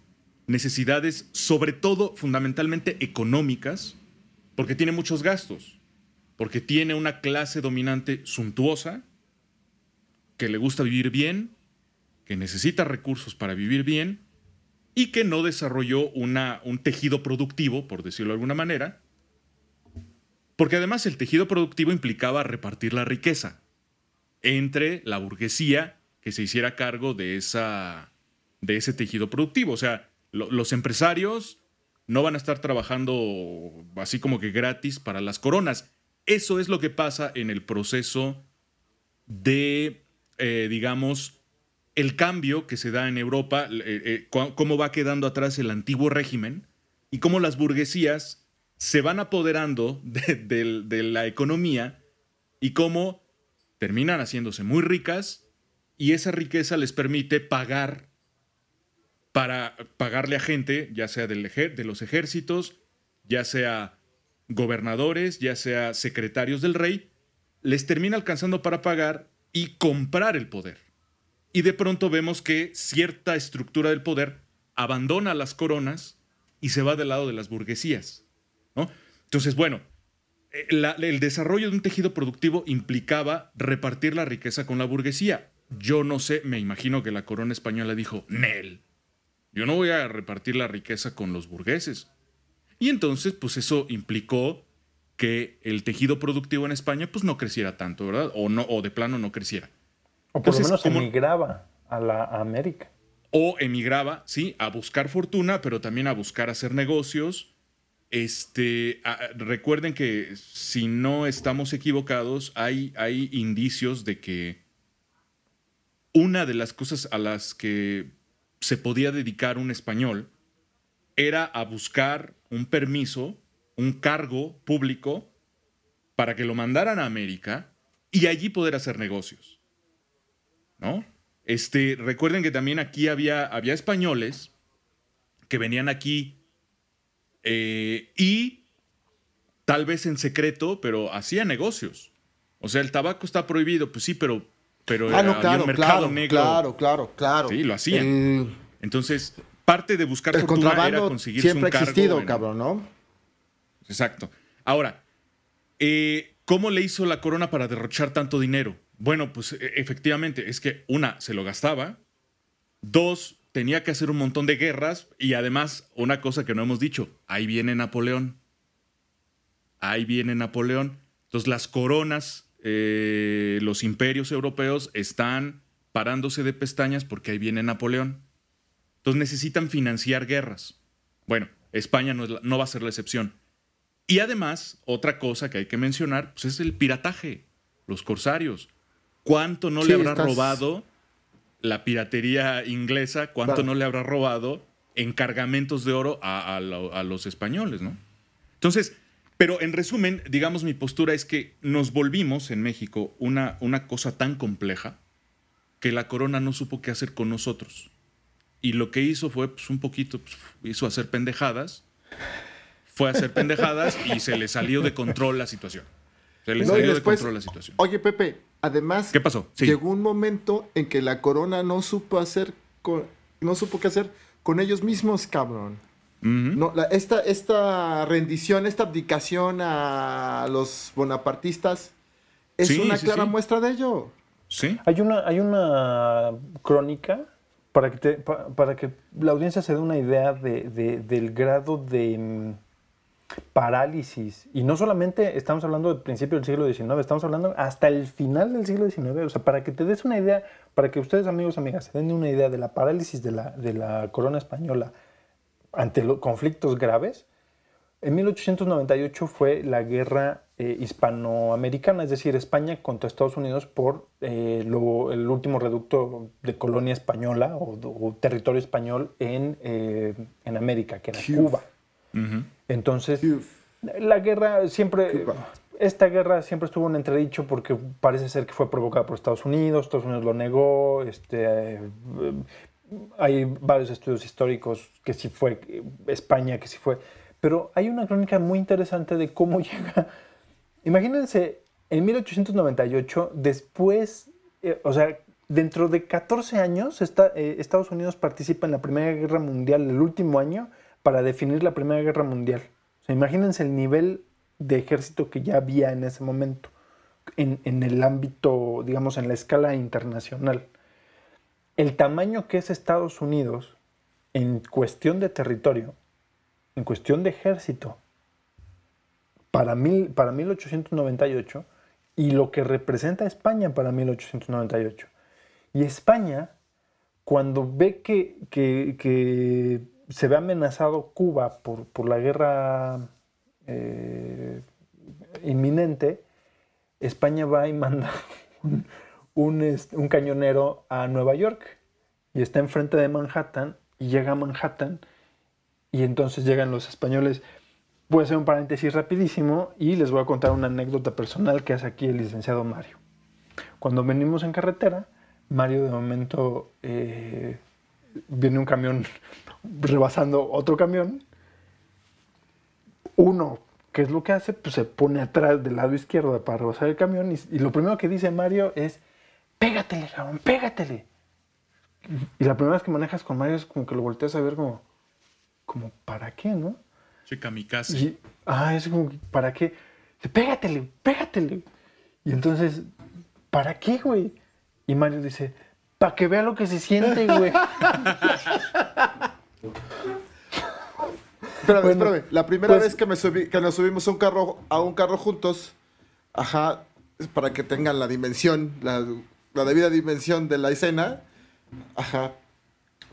Necesidades sobre todo fundamentalmente económicas, porque tiene muchos gastos, porque tiene una clase dominante suntuosa, que le gusta vivir bien, que necesita recursos para vivir bien y que no desarrolló una, un tejido productivo, por decirlo de alguna manera, porque además el tejido productivo implicaba repartir la riqueza entre la burguesía que se hiciera cargo de, esa, de ese tejido productivo. O sea, lo- los empresarios no van a estar trabajando así como que gratis para las coronas. Eso es lo que pasa en el proceso de, eh, digamos, el cambio que se da en Europa, eh, eh, cómo va quedando atrás el antiguo régimen y cómo las burguesías se van apoderando de, la economía y cómo terminan haciéndose muy ricas y esa riqueza les permite pagar para pagarle a gente, ya sea de los ejércitos, ya sea gobernadores, ya sea secretarios del rey, les termina alcanzando para pagar y comprar el poder. Y de pronto vemos que cierta estructura del poder abandona las coronas y se va del lado de las burguesías. ¿no? Entonces, bueno, eh, el desarrollo de un tejido productivo implicaba repartir la riqueza con la burguesía. yo no sé, me imagino que la corona española dijo, Nel, yo no voy a repartir la riqueza con los burgueses. Y entonces, pues eso implicó que el tejido productivo en España pues no creciera tanto, ¿verdad? O, no, o de plano no creciera. O por Entonces, lo menos como- emigraba a la a América. O emigraba, sí, a buscar fortuna, pero también a buscar hacer negocios. Este, a- recuerden que si no estamos equivocados, hay, hay indicios de que una de las cosas a las que se podía dedicar un español era a buscar un permiso, un cargo público para que lo mandaran a América y allí poder hacer negocios. ¿No? Este, recuerden que también aquí había, había españoles que venían aquí eh, y tal vez en secreto, pero hacían negocios. O sea, el tabaco está prohibido, pues sí, pero, pero Ah, no, había claro, un mercado claro, negro. claro, claro, claro. Sí, lo hacían. El, Entonces, parte de buscar el fortuna era contrabando conseguirse siempre un cargo existido, en- cabrón, ¿no? Exacto. Ahora, eh, ¿cómo le hizo la corona para derrochar tanto dinero? Bueno, pues e- efectivamente, es que una, se lo gastaba, dos, tenía que hacer un montón de guerras y además, una cosa que no hemos dicho, ahí viene Napoleón. Ahí viene Napoleón. Entonces las coronas, eh, los imperios europeos están parándose de pestañas porque ahí viene Napoleón. Entonces necesitan financiar guerras. Bueno, España no, no va a ser la excepción. Y además, otra cosa que hay que mencionar, pues es el pirataje, los corsarios. ¿Cuánto no Sí, le habrá estás- robado la piratería inglesa? ¿Cuánto Claro. no le habrá robado en cargamentos de oro a, a lo- a los españoles, no? Entonces, pero en resumen, digamos, mi postura es que nos volvimos en México una, una cosa tan compleja que la corona no supo qué hacer con nosotros. Y lo que hizo fue, pues, un poquito, pues, hizo hacer pendejadas. Fue a hacer pendejadas y se le salió de control la situación. Se le No, salió después- de control la situación. Oye, Pepe, además ¿Qué pasó? Sí. llegó un momento en que la corona no supo hacer con- no supo qué hacer con ellos mismos, cabrón. Ujú. No, la- esta, esta rendición, esta abdicación a los bonapartistas es Sí, una sí, clara sí. muestra de ello. Sí. Hay una, hay una crónica para que, te- pa- para que la audiencia se dé una idea de- de- del grado de mm, parálisis. Y no solamente estamos hablando del principio del siglo XIX, estamos hablando hasta el final del siglo XIX. O sea, para que te des una idea, para que ustedes, amigos, amigas, se den una idea de la parálisis de la, de la corona española ante los conflictos graves, en 1898 fue la guerra eh, hispanoamericana, es decir, España contra Estados Unidos por eh, lo- el último reducto de colonia española o, o territorio español en, eh, en América, que era Cuba. Ujú. Entonces, Uf. la guerra siempre, esta guerra siempre estuvo en entredicho porque parece ser que fue provocada por Estados Unidos, Estados Unidos lo negó, este, eh, hay varios estudios históricos que sí fue eh, España, que sí fue, pero hay una crónica muy interesante de cómo llega, imagínense, en 1898, después, eh, o sea, dentro de 14 años, eh, Estados Unidos participa en la Primera Guerra Mundial, el último año, para definir la Primera Guerra Mundial. O sea, imagínense el nivel de ejército que ya había en ese momento, en, el ámbito, digamos, en la escala internacional. El tamaño que es Estados Unidos en cuestión de territorio, en cuestión de ejército, para, mil, para 1898 y lo que representa España para 1898. Y España, cuando ve que- que se ve amenazado Cuba por, por la guerra eh, inminente, España va y manda un, este, un cañonero a Nueva York y está enfrente de Manhattan y llega a Manhattan y entonces llegan los españoles. Voy a hacer un paréntesis rapidísimo y les voy a contar una anécdota personal que hace aquí el licenciado Mario. Cuando venimos en carretera, Mario de momento eh, viene un camión rebasando otro camión. Uno, ¿qué es lo que hace? Pues se pone atrás del lado izquierdo para rebasar el camión y, y lo primero que dice Mario es, pégatele, cabrón, pégatele. Y la primera vez que manejas con Mario es como que lo volteas a ver como, como ¿para qué, no? Che, kamikaze. Y, ah, es como, ¿para qué? Pégatele, pégatele. Y entonces, ¿para qué, güey? Y Mario dice, para que vea lo que se siente, güey. Espérame, Bueno, espérame. La primera pues- vez que, me subí, que nos subimos a un carro, a un carro juntos, ajá, es para que tengan la dimensión, la, la debida dimensión de la escena, ajá.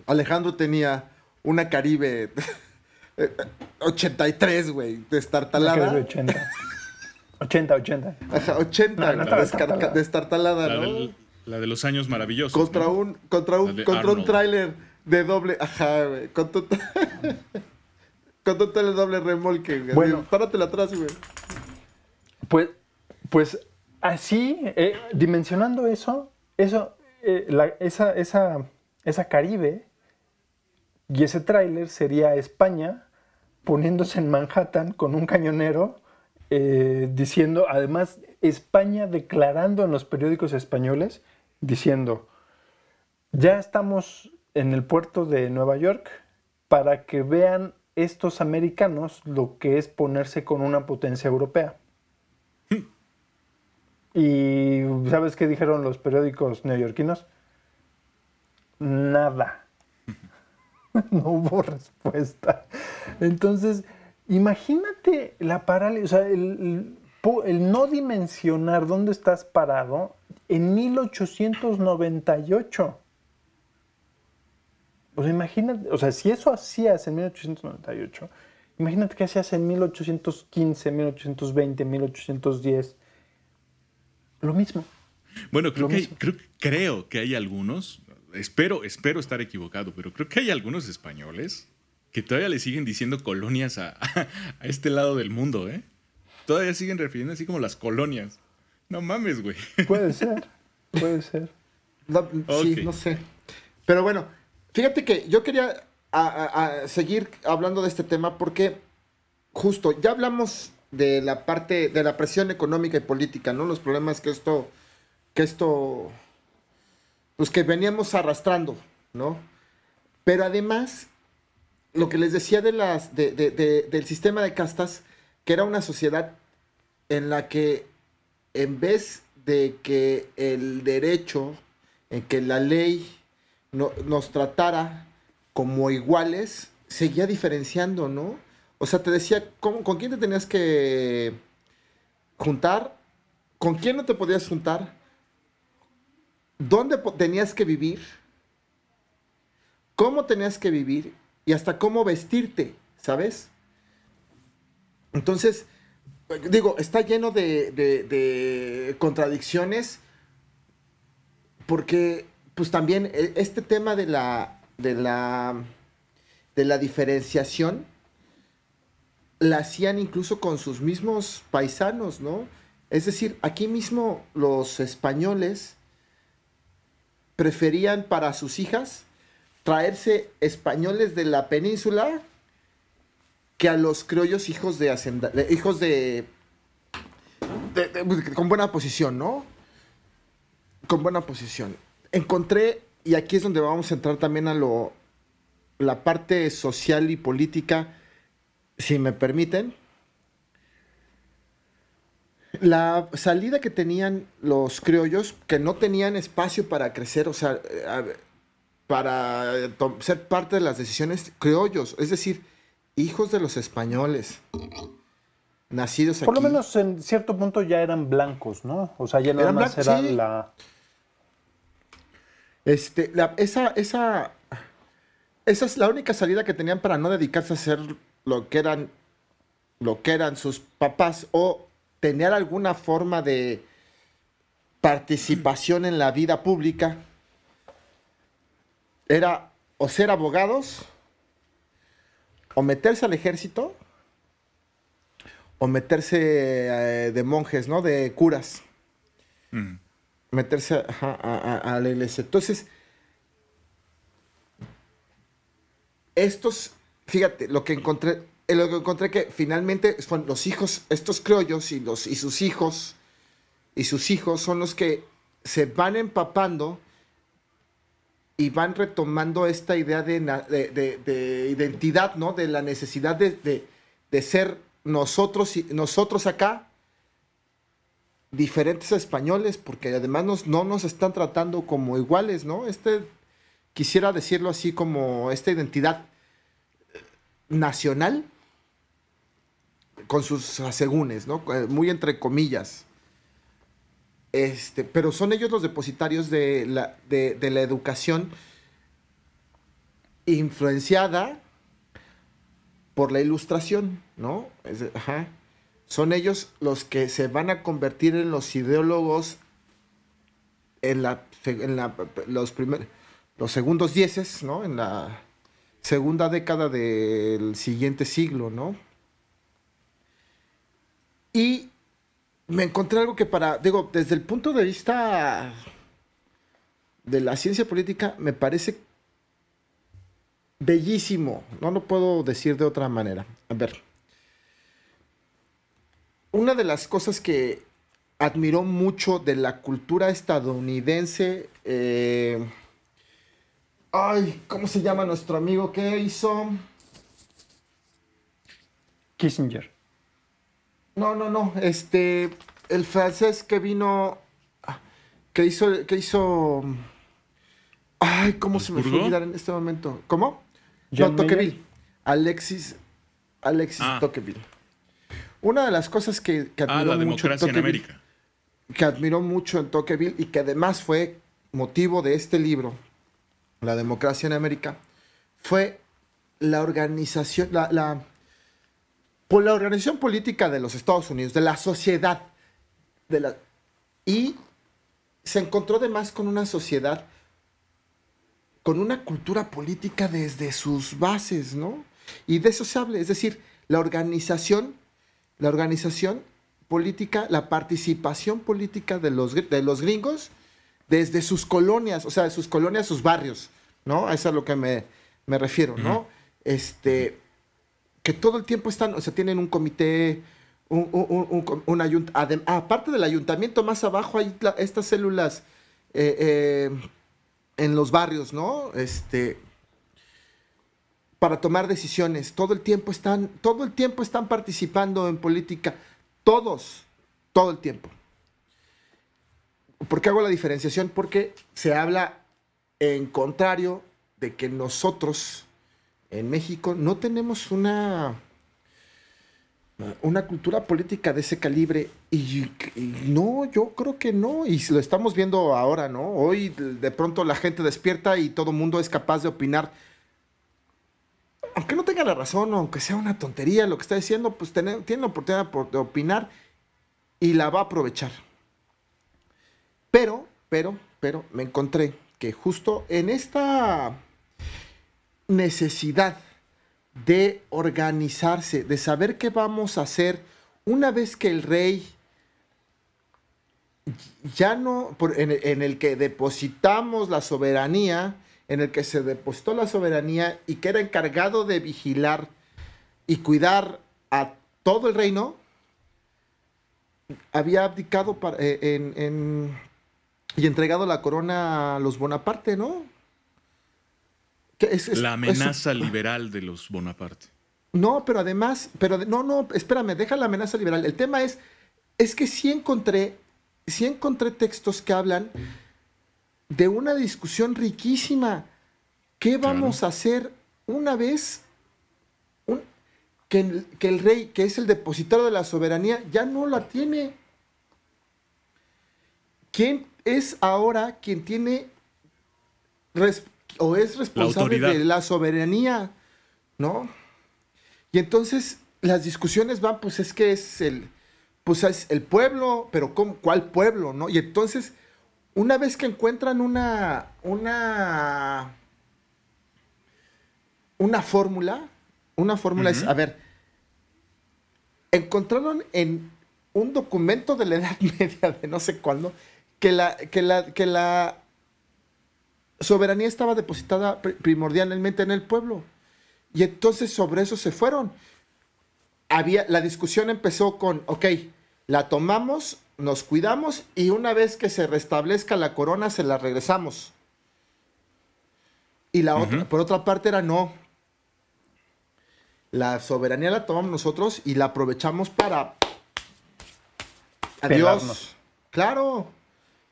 Alejandro tenía una Caribe eh, 83, güey, Una destartalada. Caribe 80. 80, 80. Ajá, 80, No, no güey, estaba descarca- destartalada. destartalada, La, ¿no? del- la de los años maravillosos. Contra ¿no? un, contra un, contra un tráiler de doble, ajá, güey, contra un, contra un tráiler doble remolque, güey. Bueno. Páratela atrás, güey. Pues, pues así, eh, dimensionando eso, eso, eh, la- esa, esa, esa Caribe y ese tráiler sería España poniéndose en Manhattan con un cañonero eh, diciendo, además, España declarando en los periódicos españoles, diciendo, ya estamos en el puerto de Nueva York para que vean estos americanos lo que es ponerse con una potencia europea. ¿Y sabes qué dijeron los periódicos neoyorquinos? Nada. no hubo respuesta. Entonces, imagínate la parálisis, o sea, el, el no dimensionar dónde estás parado en 1898. O sea, imagínate, o sea, si eso hacías en 1898, imagínate qué hacías en 1815, 1820, 1810. Lo mismo. Bueno, creo Lo que, hay- mismo. creo, creo que hay algunos, espero, espero estar equivocado, pero creo que hay algunos españoles que todavía le siguen diciendo colonias a, a este lado del mundo, ¿eh? Todavía siguen refiriendo así como las colonias. No mames, güey. Puede ser, puede ser. No, Sí, no sé. Pero bueno, fíjate que yo quería a- a- a seguir hablando de este tema porque justo ya hablamos de la parte de la presión económica y política, ¿no? Los problemas que esto, que esto, pues que veníamos arrastrando, ¿no? Pero además, lo que les decía de las, de- de- de- del sistema de castas, que era una sociedad en la que en vez de que el derecho, en que la ley no- nos tratara como iguales, seguía diferenciando, ¿no? O sea, te decía, ¿cómo- ¿con quién te tenías que juntar? ¿Con quién no te podías juntar? ¿Dónde tenías que vivir? ¿Cómo tenías que vivir? Y hasta cómo vestirte, ¿sabes? Entonces, digo, está lleno de, contradicciones porque, pues también e- este tema de la, de la, de la diferenciación la hacían incluso con sus mismos paisanos, ¿no? Es decir, aquí mismo los españoles preferían para sus hijas traerse españoles de la península que a los criollos hijos de, hacenda- hijos de, de- de- con buena posición, ¿no? Con buena posición. Encontré y aquí es donde vamos a entrar también a lo la parte social y política, si me permiten. La salida que tenían los criollos, que no tenían espacio para crecer, o sea, eh, para eh, ser parte de las decisiones criollos, es decir, hijos de los españoles, nacidos aquí. Por lo menos en cierto punto ya eran blancos, ¿no? O sea, ya nada Eran más era sí. la... Este, la- esa, esa, esa es la única salida que tenían para no dedicarse a hacer lo que eran, lo que eran sus papás o tener alguna forma de participación en la vida pública. Era o ser abogados, o meterse al ejército, o meterse eh, de monjes, ¿no? De curas Mm. meterse ajá, a, a- a la iglesia. Entonces, estos, fíjate, lo que encontré, eh, lo que encontré que finalmente son los hijos, estos criollos y, los, y sus hijos, y sus hijos son los que se van empapando y van retomando esta idea de, de- de- de identidad, ¿no? De la necesidad de, ser nosotros, nosotros acá, diferentes españoles, porque además nos- no nos están tratando como iguales, ¿no? Este, quisiera decirlo así como esta identidad nacional, con sus asegúnes, ¿no? Eh, Muy entre comillas. Este, pero son ellos los depositarios de la, educación influenciada por la ilustración, ¿no? Ajá. Son ellos los que se van a convertir en los ideólogos en la, en la- los primer- los segundos dieces, ¿no? En la segunda década del siguiente siglo, ¿no? Y me encontré algo que para, digo, desde el punto de vista de la ciencia política, me parece bellísimo. No lo puedo decir de otra manera. A ver. Una de las cosas que admiró mucho de la cultura estadounidense. eh, ay, ¿cómo se llama nuestro amigo? ¿Qué hizo? Kissinger. No, no, no. Este. El francés que vino. ah, Que hizo. Que hizo. Ay, ¿cómo se me fue olvidar en este momento? ¿Cómo? John no, Tocqueville. Alexis. Alexis Ah. Tocqueville. Una de las cosas que, que Ah, admiró la mucho democracia en América. que admiró mucho en Tocqueville y que además fue motivo de este libro, La democracia en América, fue la organización, la, la- por la organización política de los Estados Unidos, de la sociedad, de la, y se encontró además con una sociedad con una cultura política desde sus bases, ¿no? Y de eso se habla, es decir, la organización, la organización política, la participación política de los, de los gringos desde sus colonias, o sea, de sus colonias, sus barrios, ¿no? A eso es a lo que me, me refiero, ¿no? Este, que todo el tiempo están, o sea, tienen un comité, un, un, un- un ah, aparte del ayuntamiento, más abajo hay estas células eh, eh, en los barrios, ¿no? Este, para tomar decisiones. Todo el tiempo están, todo el tiempo están participando en política. Todos, todo el tiempo. ¿Por qué hago la diferenciación? Porque se habla en contrario de que nosotros en México no tenemos una una cultura política de ese calibre y, no, yo creo que no y lo estamos viendo ahora, ¿no? Hoy de pronto la gente despierta y todo el mundo es capaz de opinar aunque no tenga la razón aunque sea una tontería lo que está diciendo, pues tiene, tiene la oportunidad por- de opinar y la va a aprovechar. Pero, pero, pero me encontré que justo en esta necesidad de organizarse, de saber qué vamos a hacer una vez que el rey ya no, en, el que depositamos la soberanía, en el que se depositó la soberanía y que era encargado de vigilar y cuidar a todo el reino, había abdicado eh, y entregado la corona a los Bonaparte, ¿no? Que es- es- La es- amenaza liberal de los Bonaparte. no, pero además, pero no, no, espérame, deja la amenaza liberal. El tema es, es que sí encontré, sí encontré textos que hablan de una discusión riquísima. ¿Qué vamos a hacer una vez un- que, el, que el rey, que es el depositario de la soberanía, ya no la tiene? ¿Quién es ahora quien tiene res- o es responsable de la soberanía? ¿No? Y entonces las discusiones van, pues es que es el, pues es el pueblo, pero ¿cómo- ¿cuál pueblo, no? Y entonces, una vez que encuentran una, una, una fórmula, una fórmula es, a ver, encontraron en un documento de la Edad Media de no sé cuándo que la, que la, que la soberanía estaba depositada pri- primordialmente en el pueblo. Y entonces sobre eso se fueron. Había, la discusión empezó con, ok, la tomamos, nos cuidamos y una vez que se restablezca la corona se la regresamos. Y la otra, por otra parte era no. La soberanía la tomamos nosotros y la aprovechamos para... Adiós. Pelarnos. claro,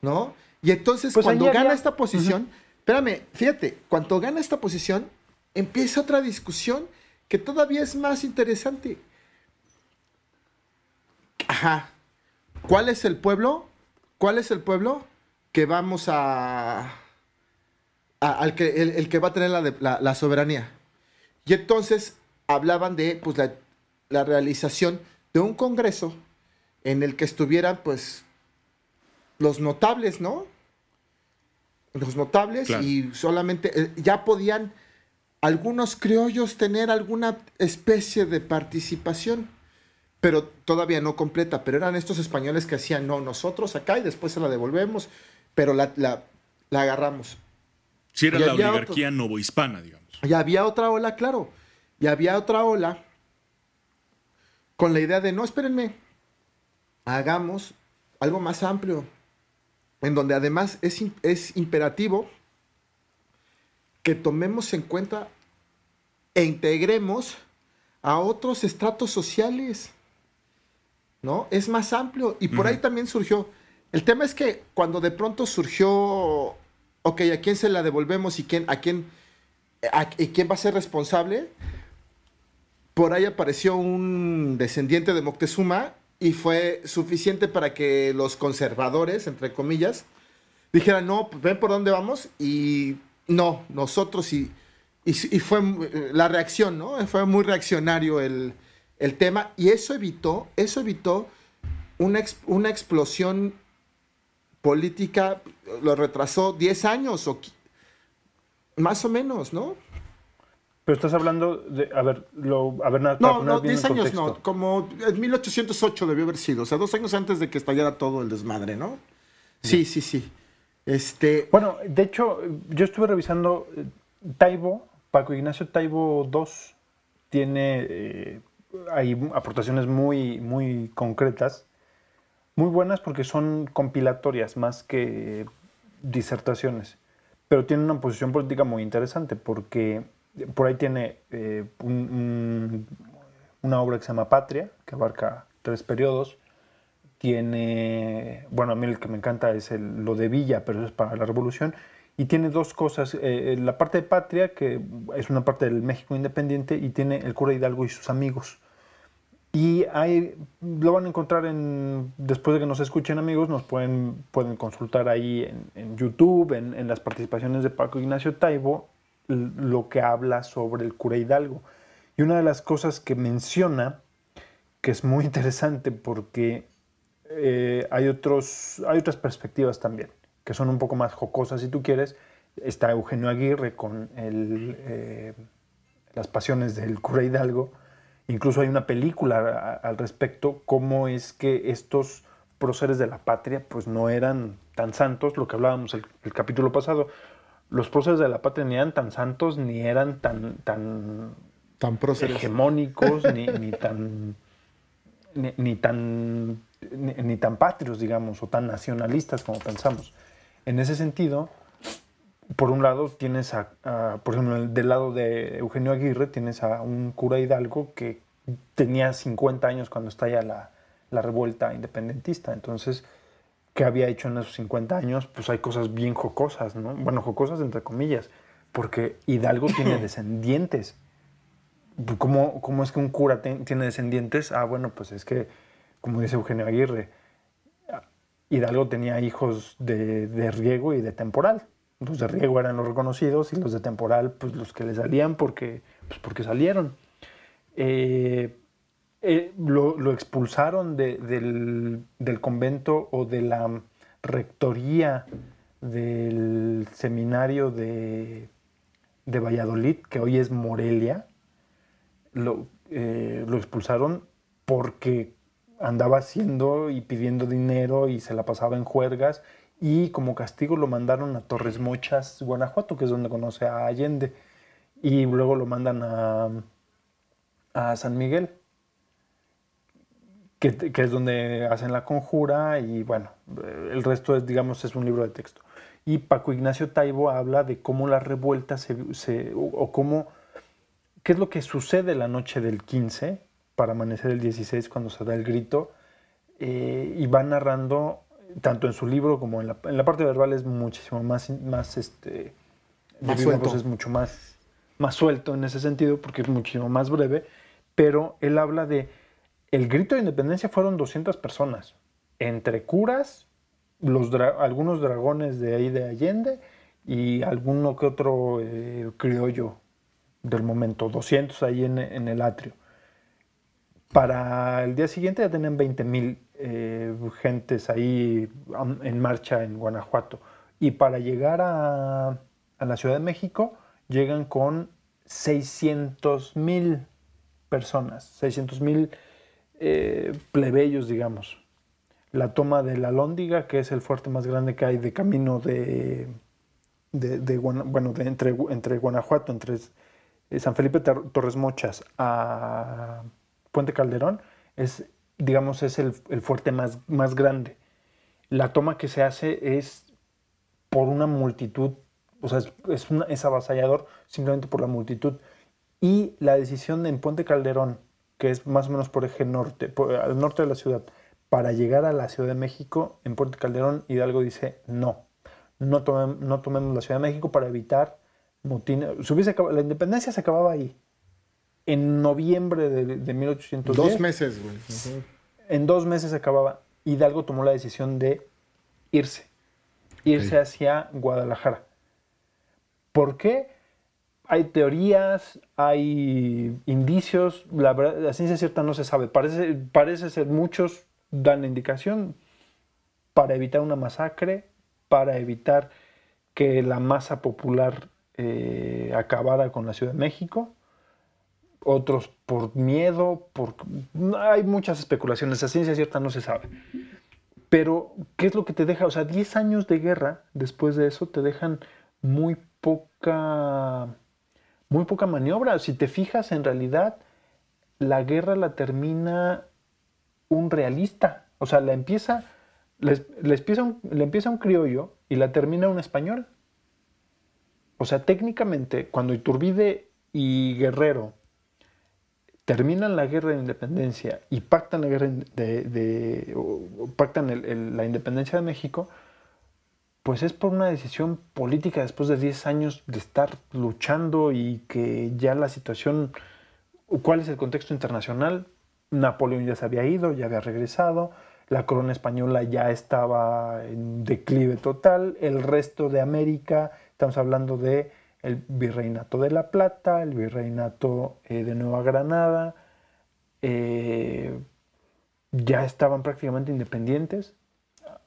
¿no? Y entonces Pues cuando gana había- esta posición, espérame, fíjate, cuando gana esta posición, empieza otra discusión que todavía es más interesante. Ajá. ¿Cuál es el pueblo? ¿Cuál es el pueblo que vamos a... al que, el, que va a tener la, soberanía? Y entonces hablaban de pues, la realización de un congreso en el que estuvieran pues los notables, ¿no? Los notables Claro. y solamente eh, ya podían algunos criollos tener alguna especie de participación, pero todavía no completa. Pero eran estos españoles que hacían, no, nosotros acá y después se la devolvemos, pero la, la, la agarramos. Si era Y la oligarquía novohispana, digamos. Y había otra ola, claro. Y había otra ola con la idea de, no, espérenme, hagamos algo más amplio, en donde además es, es imperativo que tomemos en cuenta e integremos a otros estratos sociales. ¿No? Es más amplio. Y por ahí también surgió. El tema es que cuando de pronto surgió, ok, ¿a quién se la devolvemos y quién, a quién, a- y quién va a ser responsable? Por ahí apareció un descendiente de Moctezuma y fue suficiente para que los conservadores, entre comillas, dijeran, no, pues ven por dónde vamos y no, nosotros y, y, y fue eh, la reacción, ¿no? Fue muy reaccionario el, el tema y eso evitó, eso evitó una, una explosión política, lo retrasó 10 años o más o menos, ¿no? Pero estás hablando de. A ver, lo, a ver, nada, No, no, bien 10 en años no, como en 1808 debió haber sido, o sea, dos años antes de que estallara todo el desmadre, ¿no? Sí, sí, sí. Este, Bueno, de hecho, yo estuve revisando eh, Taibo, Paco Ignacio Taibo II tiene eh, hay aportaciones muy, muy concretas, muy buenas porque son compilatorias más que disertaciones, pero tiene una posición política muy interesante porque por ahí tiene eh, un- un- una obra que se llama Patria, que abarca tres periodos, tiene, bueno, a mí el que me encanta es el- lo de Villa, pero eso es para la revolución, y tiene dos cosas, eh, la parte de Patria, que es una parte del México independiente, y tiene el cura Hidalgo y sus amigos. Y ahí lo van a encontrar en, después de que nos escuchen amigos, nos pueden, pueden consultar ahí en, YouTube, en, las participaciones de Paco Ignacio Taibo, lo que habla sobre el cura Hidalgo. Y una de las cosas que menciona, que es muy interesante porque eh, hay, otros, hay otras perspectivas también, que son un poco más jocosas si tú quieres. Está Eugenio Aguirre con eh, las pasiones del cura Hidalgo. Incluso hay una película al respecto, cómo es que estos próceres de la patria pues no eran tan santos, lo que hablábamos el capítulo pasado. Los próceres de la patria ni eran tan santos, ni eran tan, tan tan próceres. hegemónicos, ni, ni tan ni, ni tan ni, ni tan patrios, digamos, o tan nacionalistas como pensamos. En ese sentido, por un lado tienes a, a- por ejemplo, del lado de Eugenio Aguirre tienes a un cura Hidalgo que tenía 50 años cuando estalla la, la revuelta independentista. Entonces, ¿qué había hecho en esos 50 años? Pues hay cosas bien jocosas, ¿no? Bueno, jocosas entre comillas, porque Hidalgo tiene descendientes. ¿Cómo, cómo es que un cura ten- tiene descendientes? Ah, bueno, pues es que, como dice Eugenio Aguirre, Hidalgo tenía hijos de, de riego y de temporal. Los de riego eran los reconocidos y los de temporal, pues los que le salían porque, pues porque salieron. Eh, eh, lo, expulsaron de- del, del convento o de la rectoría del seminario de, de Valladolid, que hoy es Morelia. Lo, eh, lo expulsaron porque andaba haciendo y pidiendo dinero y se la pasaba en juergas y como castigo lo mandaron a Torres Mochas, Guanajuato, que es donde conoce a Allende, y luego lo mandan a, a San Miguel, que, que es donde hacen la conjura y bueno, eh, el resto es, digamos, es un libro de texto. Y Paco Ignacio Taibo habla de cómo la revuelta se, se- o, o cómo, qué es lo que sucede la noche del 15 para amanecer el 16 cuando se da el grito, eh, y va narrando tanto en su libro como en la, en la parte verbal es muchísimo más, más este, Más suelto. es mucho más, más suelto en ese sentido porque es muchísimo más breve, pero él habla de, el grito de independencia fueron 200 personas, entre curas, algunos dragones de ahí de Allende y alguno que otro eh, criollo del momento, 200 ahí en, el atrio. Para el día siguiente ya tenían 20 mil gentes ahí en marcha en Guanajuato. Y para llegar a, a la Ciudad de México llegan con 600 mil personas, 600 mil eh, plebeyos, digamos. La toma de la Lóndiga, que es el fuerte más grande que hay de camino de, de, bueno, de entre, entre Guanajuato, entre San Felipe Tor- Torres Mochas a Puente Calderón, es, digamos, es el, el fuerte más, más grande. La toma que se hace es por una multitud, o sea, es, es, es avasallador simplemente por la multitud. Y la decisión de en Puente Calderón, que es más o menos por eje norte, por- al norte de la ciudad, para llegar a la Ciudad de México, en Puente Calderón, Hidalgo dice no, no, tomem- no tomemos la Ciudad de México para evitar acab- La independencia se acababa ahí. En noviembre de, de 1810. Dos meses, güey. En dos meses se acababa. Hidalgo tomó la decisión de irse. Irse hacia Guadalajara. ¿Por qué? Hay teorías, hay indicios, la, ciencia cierta no se sabe. Parece, parece ser muchos dan la indicación para evitar una masacre, para evitar que la masa popular eh, acabara con la Ciudad de México otros por miedo, por... hay muchas especulaciones, la ciencia cierta no se sabe. Pero, ¿qué es lo que te deja? O sea, 10 años de guerra después de eso te dejan muy poca, muy poca maniobra. Si te fijas, en realidad, la guerra la termina un realista. O sea, la empieza, empieza un, empieza un criollo y la termina un español. O sea, técnicamente, cuando Iturbide y Guerrero terminan la guerra de independencia y pactan la guerra de, pactan el- la independencia de México, pues es por una decisión política después de 10 años de estar luchando y que ya la situación, ¿cuál es el contexto internacional? Napoleón ya se había ido, ya había regresado, la corona española ya estaba en declive total, el resto de América, estamos hablando de el virreinato de La Plata, el virreinato eh, de Nueva Granada, eh, ya estaban prácticamente independientes,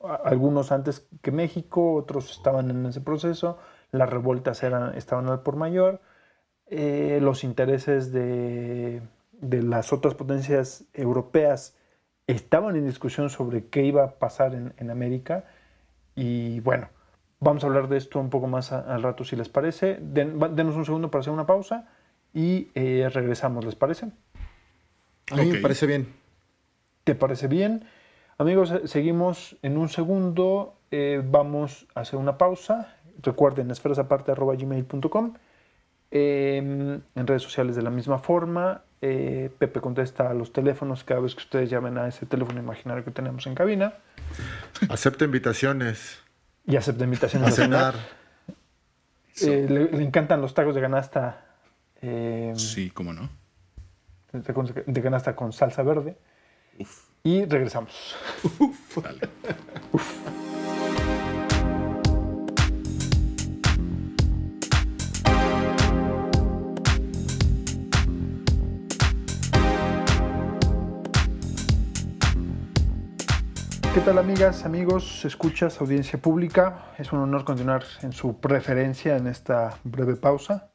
algunos antes que México, otros estaban en ese proceso, las revueltas eran, estaban al por mayor, eh, los intereses de, de las otras potencias europeas estaban en discusión sobre qué iba a pasar en, en América y bueno, vamos a hablar de esto un poco más a- al rato si les parece. Den- denos un segundo para hacer una pausa y eh, regresamos, ¿les parece? A mí me parece bien. ¿Te parece bien? Amigos, eh, seguimos en un segundo. eh, vamos a hacer una pausa. Recuerden, esferasaparte.gmail.com. Eh, en redes sociales de la misma forma. Eh, Pepe contesta a los teléfonos cada vez que ustedes llamen a ese teléfono imaginario que tenemos en cabina. Acepta invitaciones Y acepta invitaciones a cenar. Eh, le, le encantan los tacos de canasta. eh, Sí, cómo no. de, de canasta con salsa verde. Uf, Y regresamos. ¿Qué tal amigas, amigos, escuchas, audiencia pública? Es un honor continuar en su preferencia en esta breve pausa.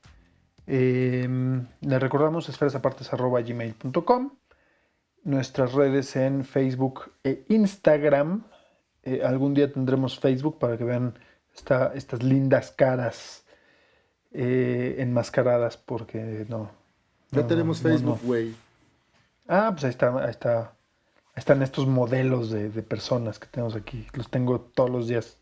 Eh, le recordamos esferasapartes.gmail.com Nuestras redes en Facebook e Instagram. Eh, algún día tendremos Facebook para que vean esta- estas lindas caras eh, enmascaradas porque no. Ya no, tenemos no. Facebook, güey. Ah, pues ahí está, ahí está. Ahí están estos modelos de, de personas que tenemos aquí. Los tengo todos los días.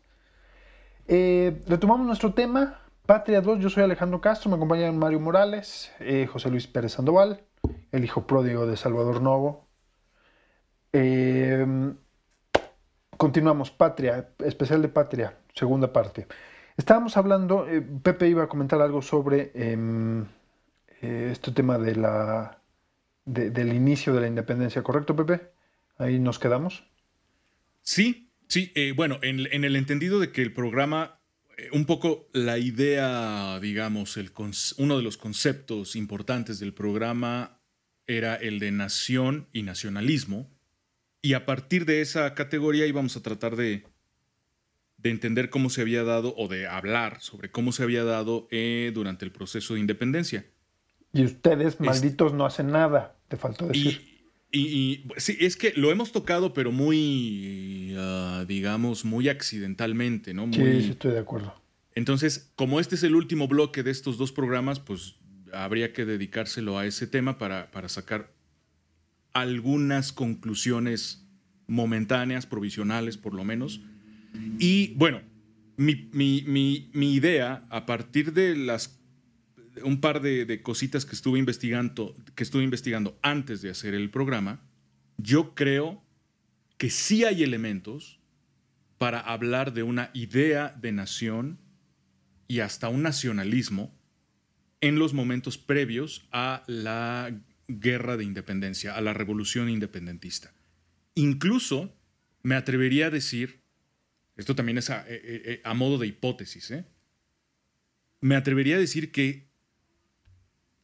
Eh, retomamos nuestro tema. Patria 2, yo soy Alejandro Castro, me acompañan Mario Morales, José Luis Pérez Sandoval, el hijo pródigo de Salvador Novo. Eh, continuamos, Patria, especial de Patria, segunda parte. Estábamos hablando, eh, Pepe iba a comentar algo sobre em, eh, este tema de la, de- del inicio de la independencia, ¿correcto, Pepe? Ahí nos quedamos. Sí, sí, eh, bueno, en, en el entendido de que el programa, un poco la idea, digamos, el uno de los conceptos importantes del programa era el de nación y nacionalismo, y a partir de esa categoría íbamos a tratar de, de entender cómo se había dado, o de hablar sobre cómo se había dado eh, durante el proceso de independencia. Y ustedes, malditos, no hacen nada, te faltó decir. Y, y- y, sí, es que lo hemos tocado, pero muy, ah, digamos, muy accidentalmente, ¿no? sí, sí, estoy de acuerdo. Entonces, como este es el último bloque de estos dos programas, pues habría que dedicárselo a ese tema para, para sacar algunas conclusiones momentáneas, provisionales por lo menos. Y bueno, mi, mi- mi- idea, a partir de las un par de, de cositas que estuve investigando, que estuve investigando antes de hacer el programa, yo creo que sí hay elementos para hablar de una idea de nación y hasta un nacionalismo en los momentos previos a la guerra de independencia, a la revolución independentista. Incluso me atrevería a decir, esto también es a, eh, eh, a modo de hipótesis, ¿eh? me atrevería a decir que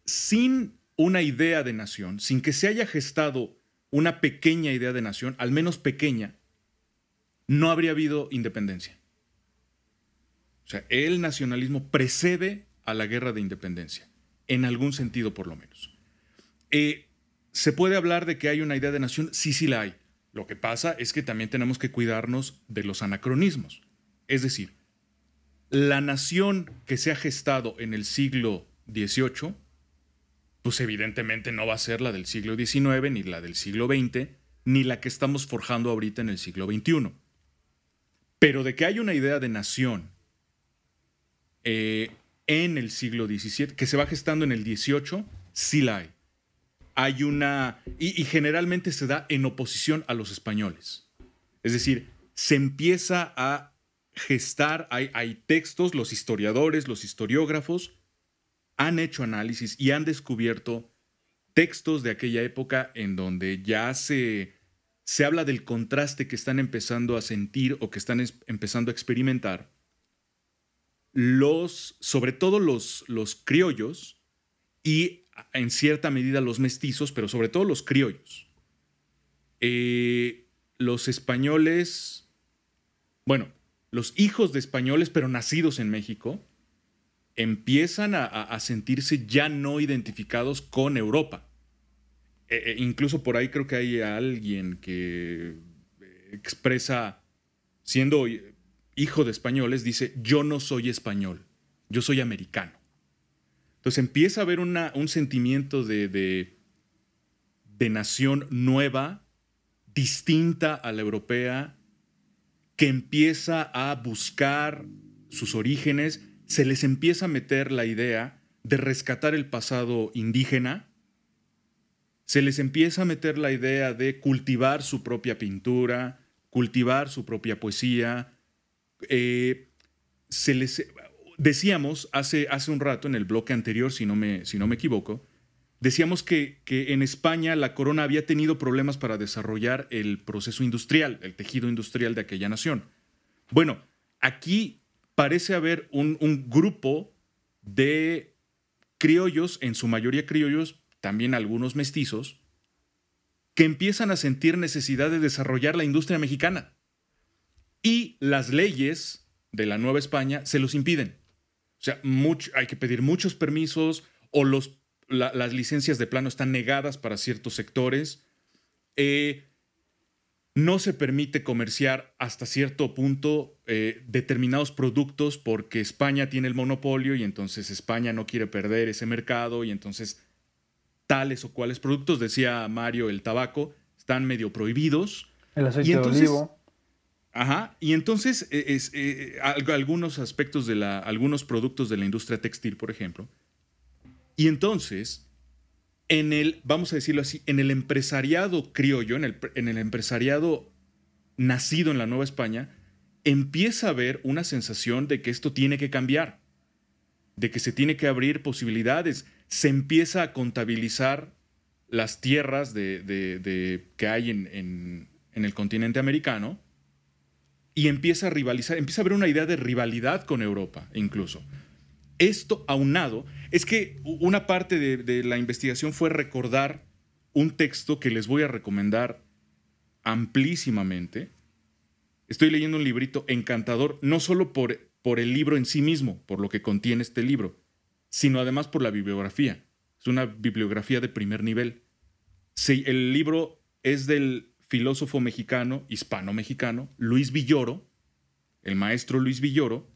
sin una idea de nación, sin que se haya gestado una pequeña idea de nación, al menos pequeña, no habría habido independencia. O sea, el nacionalismo precede a la guerra de independencia, en algún sentido por lo menos. Eh, ¿Se puede hablar de que hay una idea de nación? Sí, sí la hay. Lo que pasa es que también tenemos que cuidarnos de los anacronismos. Es decir, la nación que se ha gestado en el siglo XVIII, pues evidentemente no va a ser la del siglo XIX, ni la del siglo XX, ni la que estamos forjando ahorita en el siglo XXI. Pero de que hay una idea de nación eh, en el siglo XVII, que se va gestando en el XVIII, sí la hay. Hay una. Y, generalmente se da en oposición a los españoles. Es decir, se empieza a gestar, hay, hay textos, los historiadores, los historiógrafos han hecho análisis y han descubierto textos de aquella época en donde ya se, se habla del contraste que están empezando a sentir o que están es- empezando a experimentar los, sobre todo los, los criollos y en cierta medida los mestizos, pero sobre todo los criollos. Eh, los españoles, bueno, los hijos de españoles, pero nacidos en México, empiezan a, sentirse ya no identificados con Europa. Eh, eh, incluso por ahí creo que hay alguien que expresa, siendo hijo de españoles, dice, yo no soy español, yo soy americano. Entonces empieza a haber un sentimiento de, de, de nación nueva, distinta a la europea, que empieza a buscar sus orígenes, se les empieza a meter la idea de rescatar el pasado indígena, se les empieza a meter la idea de cultivar su propia pintura, cultivar su propia poesía. eh, se les, decíamos hace, hace un rato en el bloque anterior, si no me, si no me equivoco, decíamos que, que en España la corona había tenido problemas para desarrollar el proceso industrial, el tejido industrial de aquella nación. Bueno, aquí parece haber un, un grupo de criollos, en su mayoría criollos, también algunos mestizos, que empiezan a sentir necesidad de desarrollar la industria mexicana. Y las leyes de la Nueva España se los impiden. O sea, hay que pedir muchos permisos o los, la- las licencias de plano están negadas para ciertos sectores. Eh, no se permite comerciar hasta cierto punto eh, determinados productos porque España tiene el monopolio y entonces España no quiere perder ese mercado y entonces tales o cuales productos, decía Mario, el tabaco, están medio prohibidos. El aceite Y entonces- de olivo. Ajá, y entonces eh, es, eh, algo- algunos aspectos de la, algunos productos de la industria textil, por ejemplo. Y entonces, en el, vamos a decirlo así, en el empresariado criollo, en el, en el empresariado nacido en la Nueva España, empieza a ver una sensación de que esto tiene que cambiar, de que se tiene que abrir posibilidades, se empieza a contabilizar las tierras de, de- que hay en- en el continente americano y empieza a rivalizar, empieza a haber una idea de rivalidad con Europa incluso. Esto aunado, es que una parte de, de la investigación fue recordar un texto que les voy a recomendar amplísimamente. Estoy leyendo un librito encantador, no solo por, por el libro en sí mismo, por lo que contiene este libro, sino además por la bibliografía. Es una bibliografía de primer nivel. Sí, el libro es del filósofo mexicano, hispano-mexicano, Luis Villoro, el maestro Luis Villoro,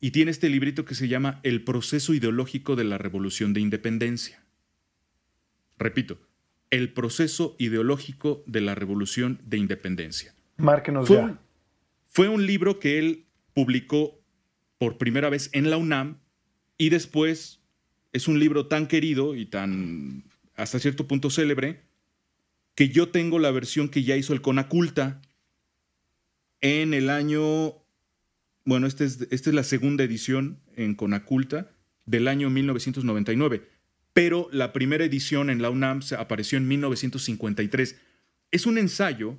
y tiene este librito que se llama El proceso ideológico de la revolución de independencia. Repito, el proceso ideológico de la revolución de independencia. Márquenos Fue ya. fue un libro que él publicó por primera vez en la UNAM y después es un libro tan querido y tan hasta cierto punto célebre que yo tengo la versión que ya hizo el Conaculta en el año, bueno, este es- esta es la segunda edición en Conaculta del año 1999, pero la primera edición en la UNAM apareció en 1953. Es un ensayo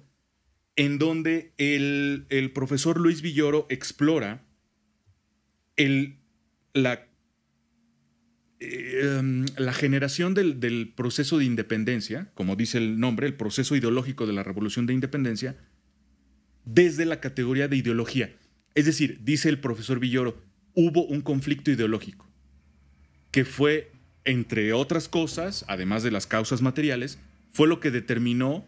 en donde el, el profesor Luis Villoro explora el, la, em, la generación del, del proceso de independencia, como dice el nombre, el proceso ideológico de la revolución de independencia, desde la categoría de ideología. Es decir, dice el profesor Villoro, hubo un conflicto ideológico que fue, entre otras cosas, además de las causas materiales, fue lo que determinó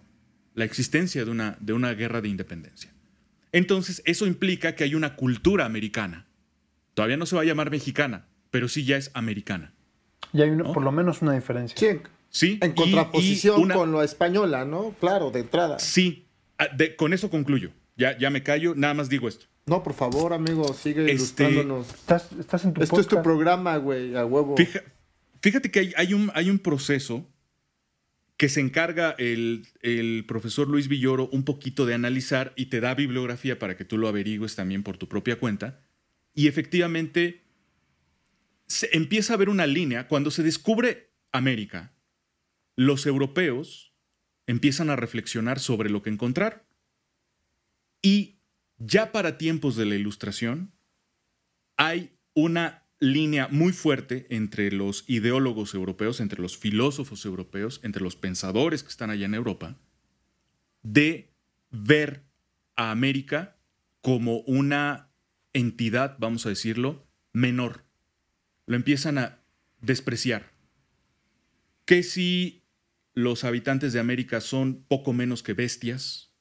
la existencia de una, de una guerra de independencia. Entonces, eso implica que hay una cultura americana. Todavía no se va a llamar mexicana, pero sí ya es americana. Y hay una- ¿no? por lo menos una diferencia. Sí, en, ¿Sí? en contraposición y una- con lo española, ¿no? Claro, de entrada. Sí, de- con eso concluyo. Ya, ya me callo, nada más digo esto. No, por favor, amigo, sigue Este- ilustrándonos. Estás, estás en tu Esto es tu programa, güey, a huevo. Fija- fíjate que hay, hay un, hay un proceso que se encarga el, el profesor Luis Villoro un poquito de analizar y te da bibliografía para que tú lo averigües también por tu propia cuenta. Y efectivamente se empieza a ver una línea. Cuando se descubre América, los europeos empiezan a reflexionar sobre lo que encontrar. Y ya para tiempos de la ilustración, hay una línea muy fuerte entre los ideólogos europeos, entre los filósofos europeos, entre los pensadores que están allá en Europa, de ver a América como una entidad, vamos a decirlo, menor. Lo empiezan a despreciar. Que si los habitantes de América son poco menos que bestias,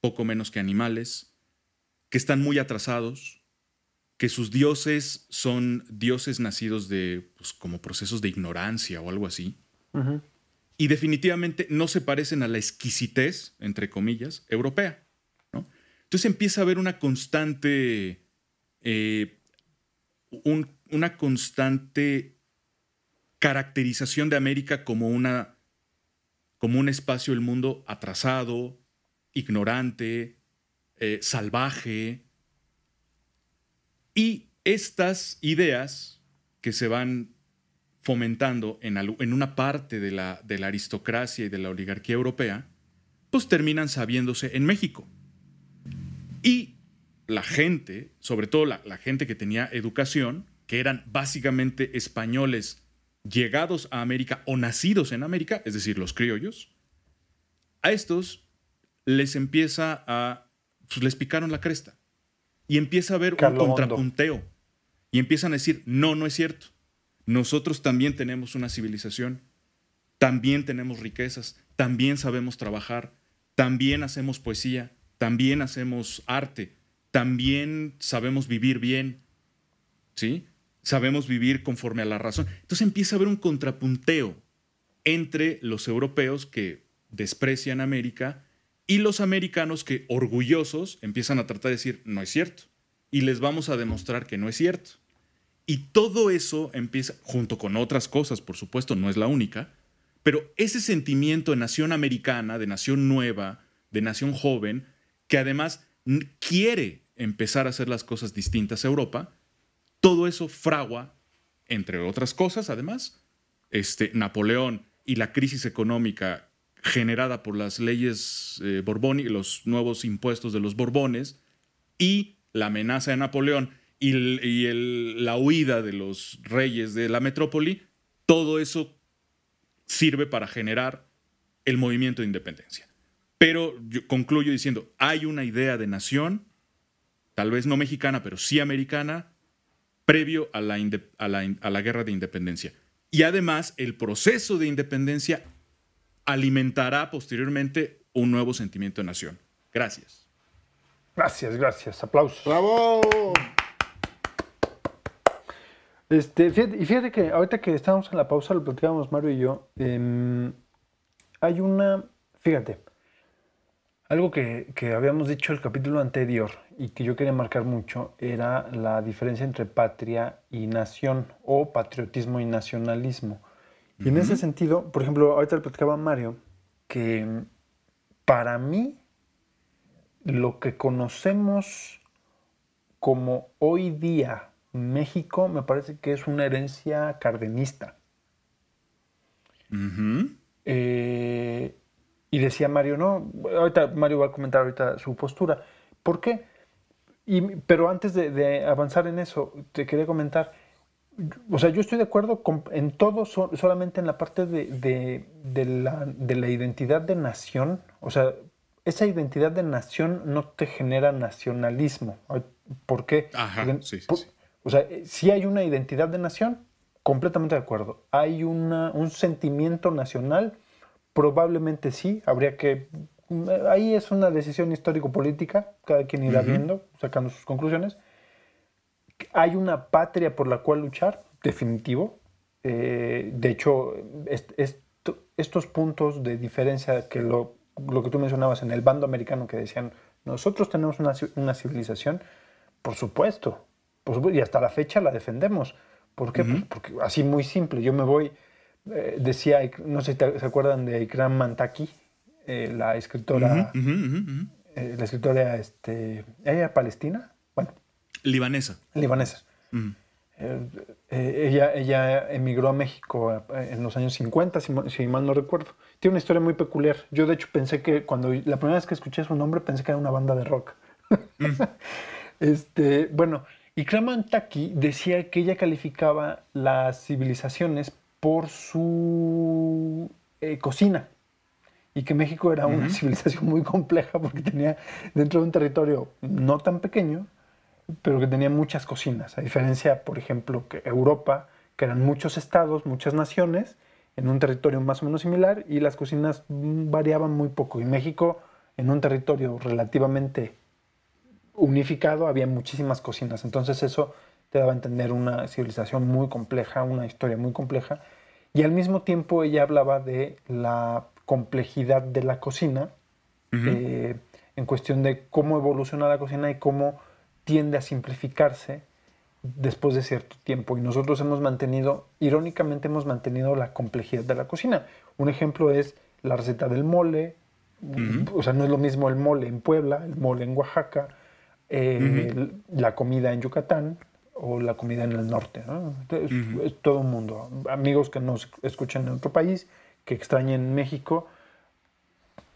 poco menos que animales, que están muy atrasados, que sus dioses son dioses nacidos de pues, como procesos de ignorancia o algo así. Y definitivamente no se parecen a la exquisitez, entre comillas, europea. ¿no? Entonces empieza a haber una constante, eh, un- una constante caracterización de América como, una, como un espacio del mundo atrasado, ignorante, eh, salvaje, y estas ideas que se van fomentando en, una parte de la, de la aristocracia y de la oligarquía europea, pues terminan sabiéndose en México. Y la gente, sobre todo la gente que tenía educación, que eran básicamente españoles llegados a América o nacidos en América, es decir, los criollos, a estos les empieza a, pues les picaron la cresta. Y empieza a haber un Hondo. contrapunteo. Y empiezan a decir, no, no es cierto. Nosotros también tenemos una civilización, también tenemos riquezas, también sabemos trabajar, también hacemos poesía, también hacemos arte, también sabemos vivir bien, ¿sí? Sabemos vivir conforme a la razón. Entonces empieza a haber un contrapunteo entre los europeos que desprecian América y los americanos que, orgullosos, empiezan a tratar de decir, no es cierto. Y les vamos a demostrar que no es cierto. Y todo eso empieza, junto con otras cosas, por supuesto, no es la única, pero ese sentimiento de nación americana, de nación nueva, de nación joven, que además quiere empezar a hacer las cosas distintas a Europa, todo eso fragua, entre otras cosas, además, este, Napoleón y la crisis económica generada por las leyes eh, borbónicas, los nuevos impuestos de los Borbones, y la amenaza de Napoleón y, y el- la huida de los reyes de la metrópoli, todo eso sirve para generar el movimiento de independencia. Pero yo concluyo diciendo, hay una idea de nación, tal vez no mexicana, pero sí americana, previo a la, inde- a la a la guerra de independencia. Y además, el proceso de independencia alimentará posteriormente un nuevo sentimiento de nación. Gracias. Gracias, gracias. Aplausos. ¡Bravo! Este, fíjate- y fíjate que ahorita que estábamos en la pausa, lo platicábamos Mario y yo. em, hay una. Fíjate. Algo que, que habíamos dicho el capítulo anterior y que yo quería marcar mucho era la diferencia entre patria y nación o patriotismo y nacionalismo. Y en ese sentido, por ejemplo, ahorita le platicaba a Mario que para mí lo que conocemos como hoy día México me parece que es una herencia cardenista. Eh, y decía Mario, no, ahorita Mario va a comentar ahorita su postura. ¿Por qué? Y, pero antes de, de avanzar en eso, te quería comentar, o sea, yo estoy de acuerdo con- en todo, so- solamente en la parte de, de- de la, de la identidad de nación. O sea, esa identidad de nación no te genera nacionalismo. ¿Por qué? Ajá, Porque- sí, sí, por- sí. O sea, si hay una identidad de nación, completamente de acuerdo. Hay una, un sentimiento nacional, probablemente sí, habría que... Ahí es una decisión histórico-política, cada quien irá viendo, sacando sus conclusiones. Hay una patria por la cual luchar, definitivo. Eh, de hecho, est- esto- estos puntos de diferencia que lo, lo que tú mencionabas en el bando americano que decían, nosotros tenemos una, ci- una civilización, por supuesto, por supuesto, y hasta la fecha la defendemos. ¿Por qué? Pues porque así muy simple, yo me voy, eh, decía, no sé si se acuerdan de Ikram Mantaki, eh, la escritora, eh, la escritora, este, ella palestina, bueno, Libanesa. libanesa. Ella, ella emigró a México en los años 50, si, si mal no recuerdo. Tiene una historia muy peculiar. Yo, de hecho, pensé que cuando la primera vez que escuché su nombre, pensé que era una banda de rock. este, bueno, y Taki decía que ella calificaba las civilizaciones por su eh, cocina y que México era una civilización muy compleja porque tenía dentro de un territorio no tan pequeño, pero que tenía muchas cocinas, a diferencia, por ejemplo, que Europa, que eran muchos estados, muchas naciones, en un territorio más o menos similar, y las cocinas variaban muy poco. Y México, en un territorio relativamente unificado, había muchísimas cocinas. Entonces eso te daba a entender una civilización muy compleja, una historia muy compleja. Y al mismo tiempo ella hablaba de la complejidad de la cocina, eh, en cuestión de cómo evoluciona la cocina y cómo tiende a simplificarse después de cierto tiempo. Y nosotros hemos mantenido, irónicamente hemos mantenido la complejidad de la cocina. Un ejemplo es la receta del mole. O sea, no es lo mismo el mole en Puebla, el mole en Oaxaca, eh, el- la comida en Yucatán o la comida en el norte. ¿no? Entonces, Es todo un mundo. Amigos que nos escuchan en otro país, que extrañen México,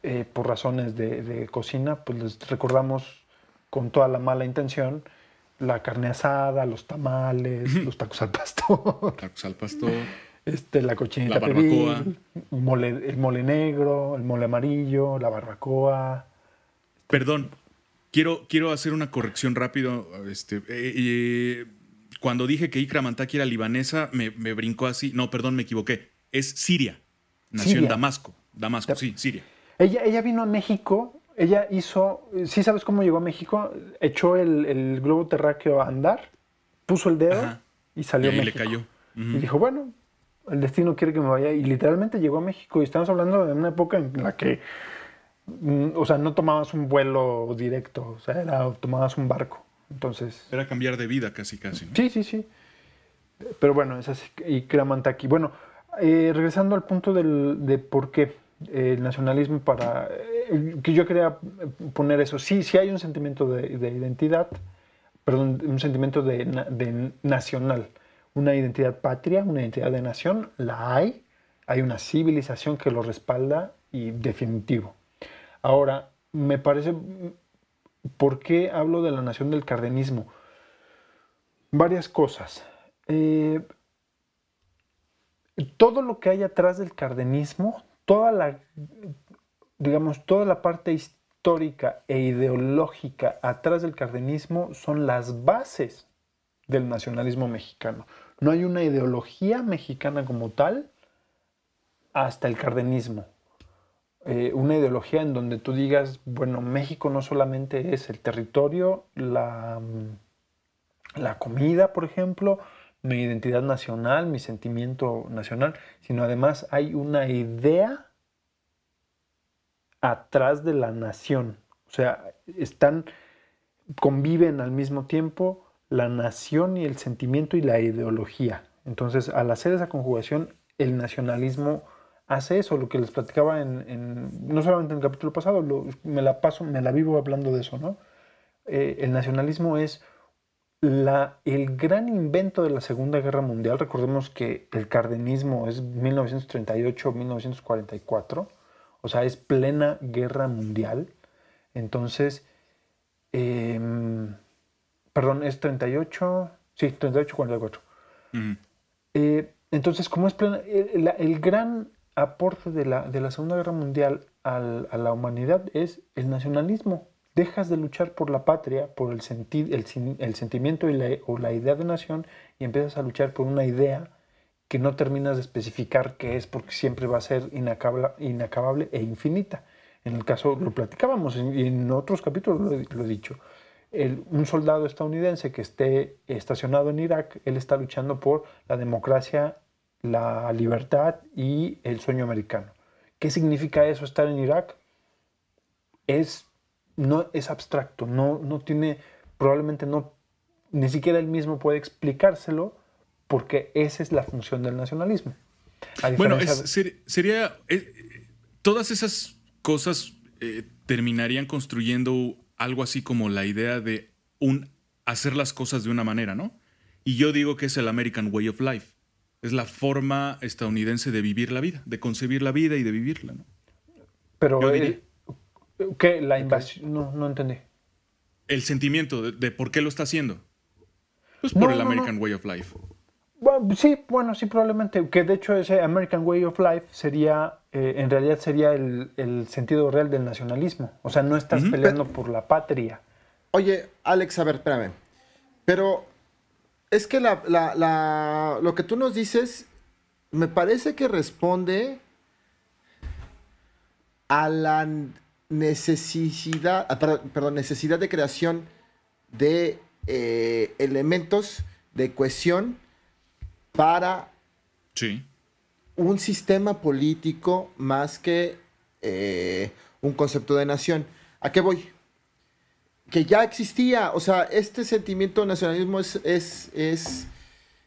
eh, por razones de, de cocina, pues les recordamos con toda la mala intención la carne asada, los tamales, los tacos al pastor, Tacos al pastor. este, la cochinita La barbacoa. el mole, el mole negro, el mole amarillo, la barbacoa. Perdón, quiero, quiero hacer una corrección rápido. Este, eh, eh, cuando dije que Ikra Mantaki era libanesa, me, me brincó así. No, perdón, me equivoqué. Es Siria. Nació Siria. en Damasco. Damasco, sí, Siria. Ella, ella vino a México, ella hizo, ¿sí sabes cómo llegó a México? Echó el, el globo terráqueo a andar, puso el dedo Ajá. y salió Y ahí a le México. cayó. Y dijo, bueno, el destino quiere que me vaya. Y literalmente llegó a México. Y estamos hablando de una época en la que, o sea, no tomabas un vuelo directo, o sea, era, tomabas un barco. Entonces, Era cambiar de vida casi, casi. ¿no? sí, sí, sí. Pero bueno, es así. Y Kramantaki. Bueno, eh, regresando al punto del, de por qué eh, el nacionalismo para... eh, que yo quería poner eso. Sí, sí hay un sentimiento de, de identidad, perdón, un sentimiento de, de nacional, una identidad patria, una identidad de nación, la hay, hay una civilización que lo respalda y definitivo. Ahora, me parece, ¿por qué hablo de la nación del cardenismo? Varias cosas. Eh, todo lo que hay atrás del cardenismo, toda la, digamos, toda la parte histórica e ideológica atrás del cardenismo son las bases del nacionalismo mexicano. No hay una ideología mexicana como tal hasta el cardenismo. Eh, una ideología en donde tú digas, bueno, México no solamente es el territorio, la, mm, la comida, por ejemplo, mi identidad nacional, mi sentimiento nacional, sino además hay una idea atrás de la nación. O sea, están, conviven al mismo tiempo la nación y el sentimiento y la ideología. Entonces, al hacer esa conjugación, el nacionalismo hace eso, lo que les platicaba en, en- no solamente en el capítulo pasado, lo- me la paso, me la vivo hablando de eso, ¿no? Eh, el nacionalismo es la, el gran invento de la Segunda Guerra Mundial. Recordemos que el cardenismo es 1938-1944, o sea, es plena guerra mundial. Entonces, em, perdón, es 38, sí, 38-44. Ujú. Eh, entonces, como es plena, el gran aporte de la, de la Segunda Guerra Mundial al- a la humanidad es el nacionalismo. Dejas de luchar por la patria, por el, senti- el, el sentimiento y la, o la idea de nación y empiezas a luchar por una idea que no terminas de especificar qué es porque siempre va a ser inacabable e infinita. En el caso, lo platicábamos y en otros capítulos lo, he- dicho. Un soldado estadounidense que esté estacionado en Irak, él está luchando por la democracia, la libertad y el sueño americano. ¿Qué significa eso estar en Irak? Es, no, es abstracto, no, no tiene, probablemente no, ni siquiera él mismo puede explicárselo porque esa es la función del nacionalismo. Bueno, diferencia es- ser- sería. eh, todas esas cosas eh, terminarían construyendo algo así como la idea de un hacer las cosas de una manera, ¿no? Y yo digo que es el American Way of Life. Es la forma estadounidense de vivir la vida, de concebir la vida y de vivirla, ¿no? Pero, eh, ¿qué? La invasión, no, no entendí. El sentimiento de, de por qué lo está haciendo. Pues No, por el no, no. American Way of Life. Bueno, sí, bueno, sí, probablemente. Que de hecho ese American Way of Life sería, eh, en realidad sería el, el sentido real del nacionalismo. O sea, no estás peleando por la patria. Oye, Alex, a ver, espérame. Pero es que la, la- la- lo que tú nos dices me parece que responde a la necesidad, ah, perdón, perdón, necesidad de creación de eh, elementos de cohesión para Sí. un sistema político más que eh, un concepto de nación. ¿A qué voy? Que ya existía, o sea, este sentimiento de nacionalismo es, es,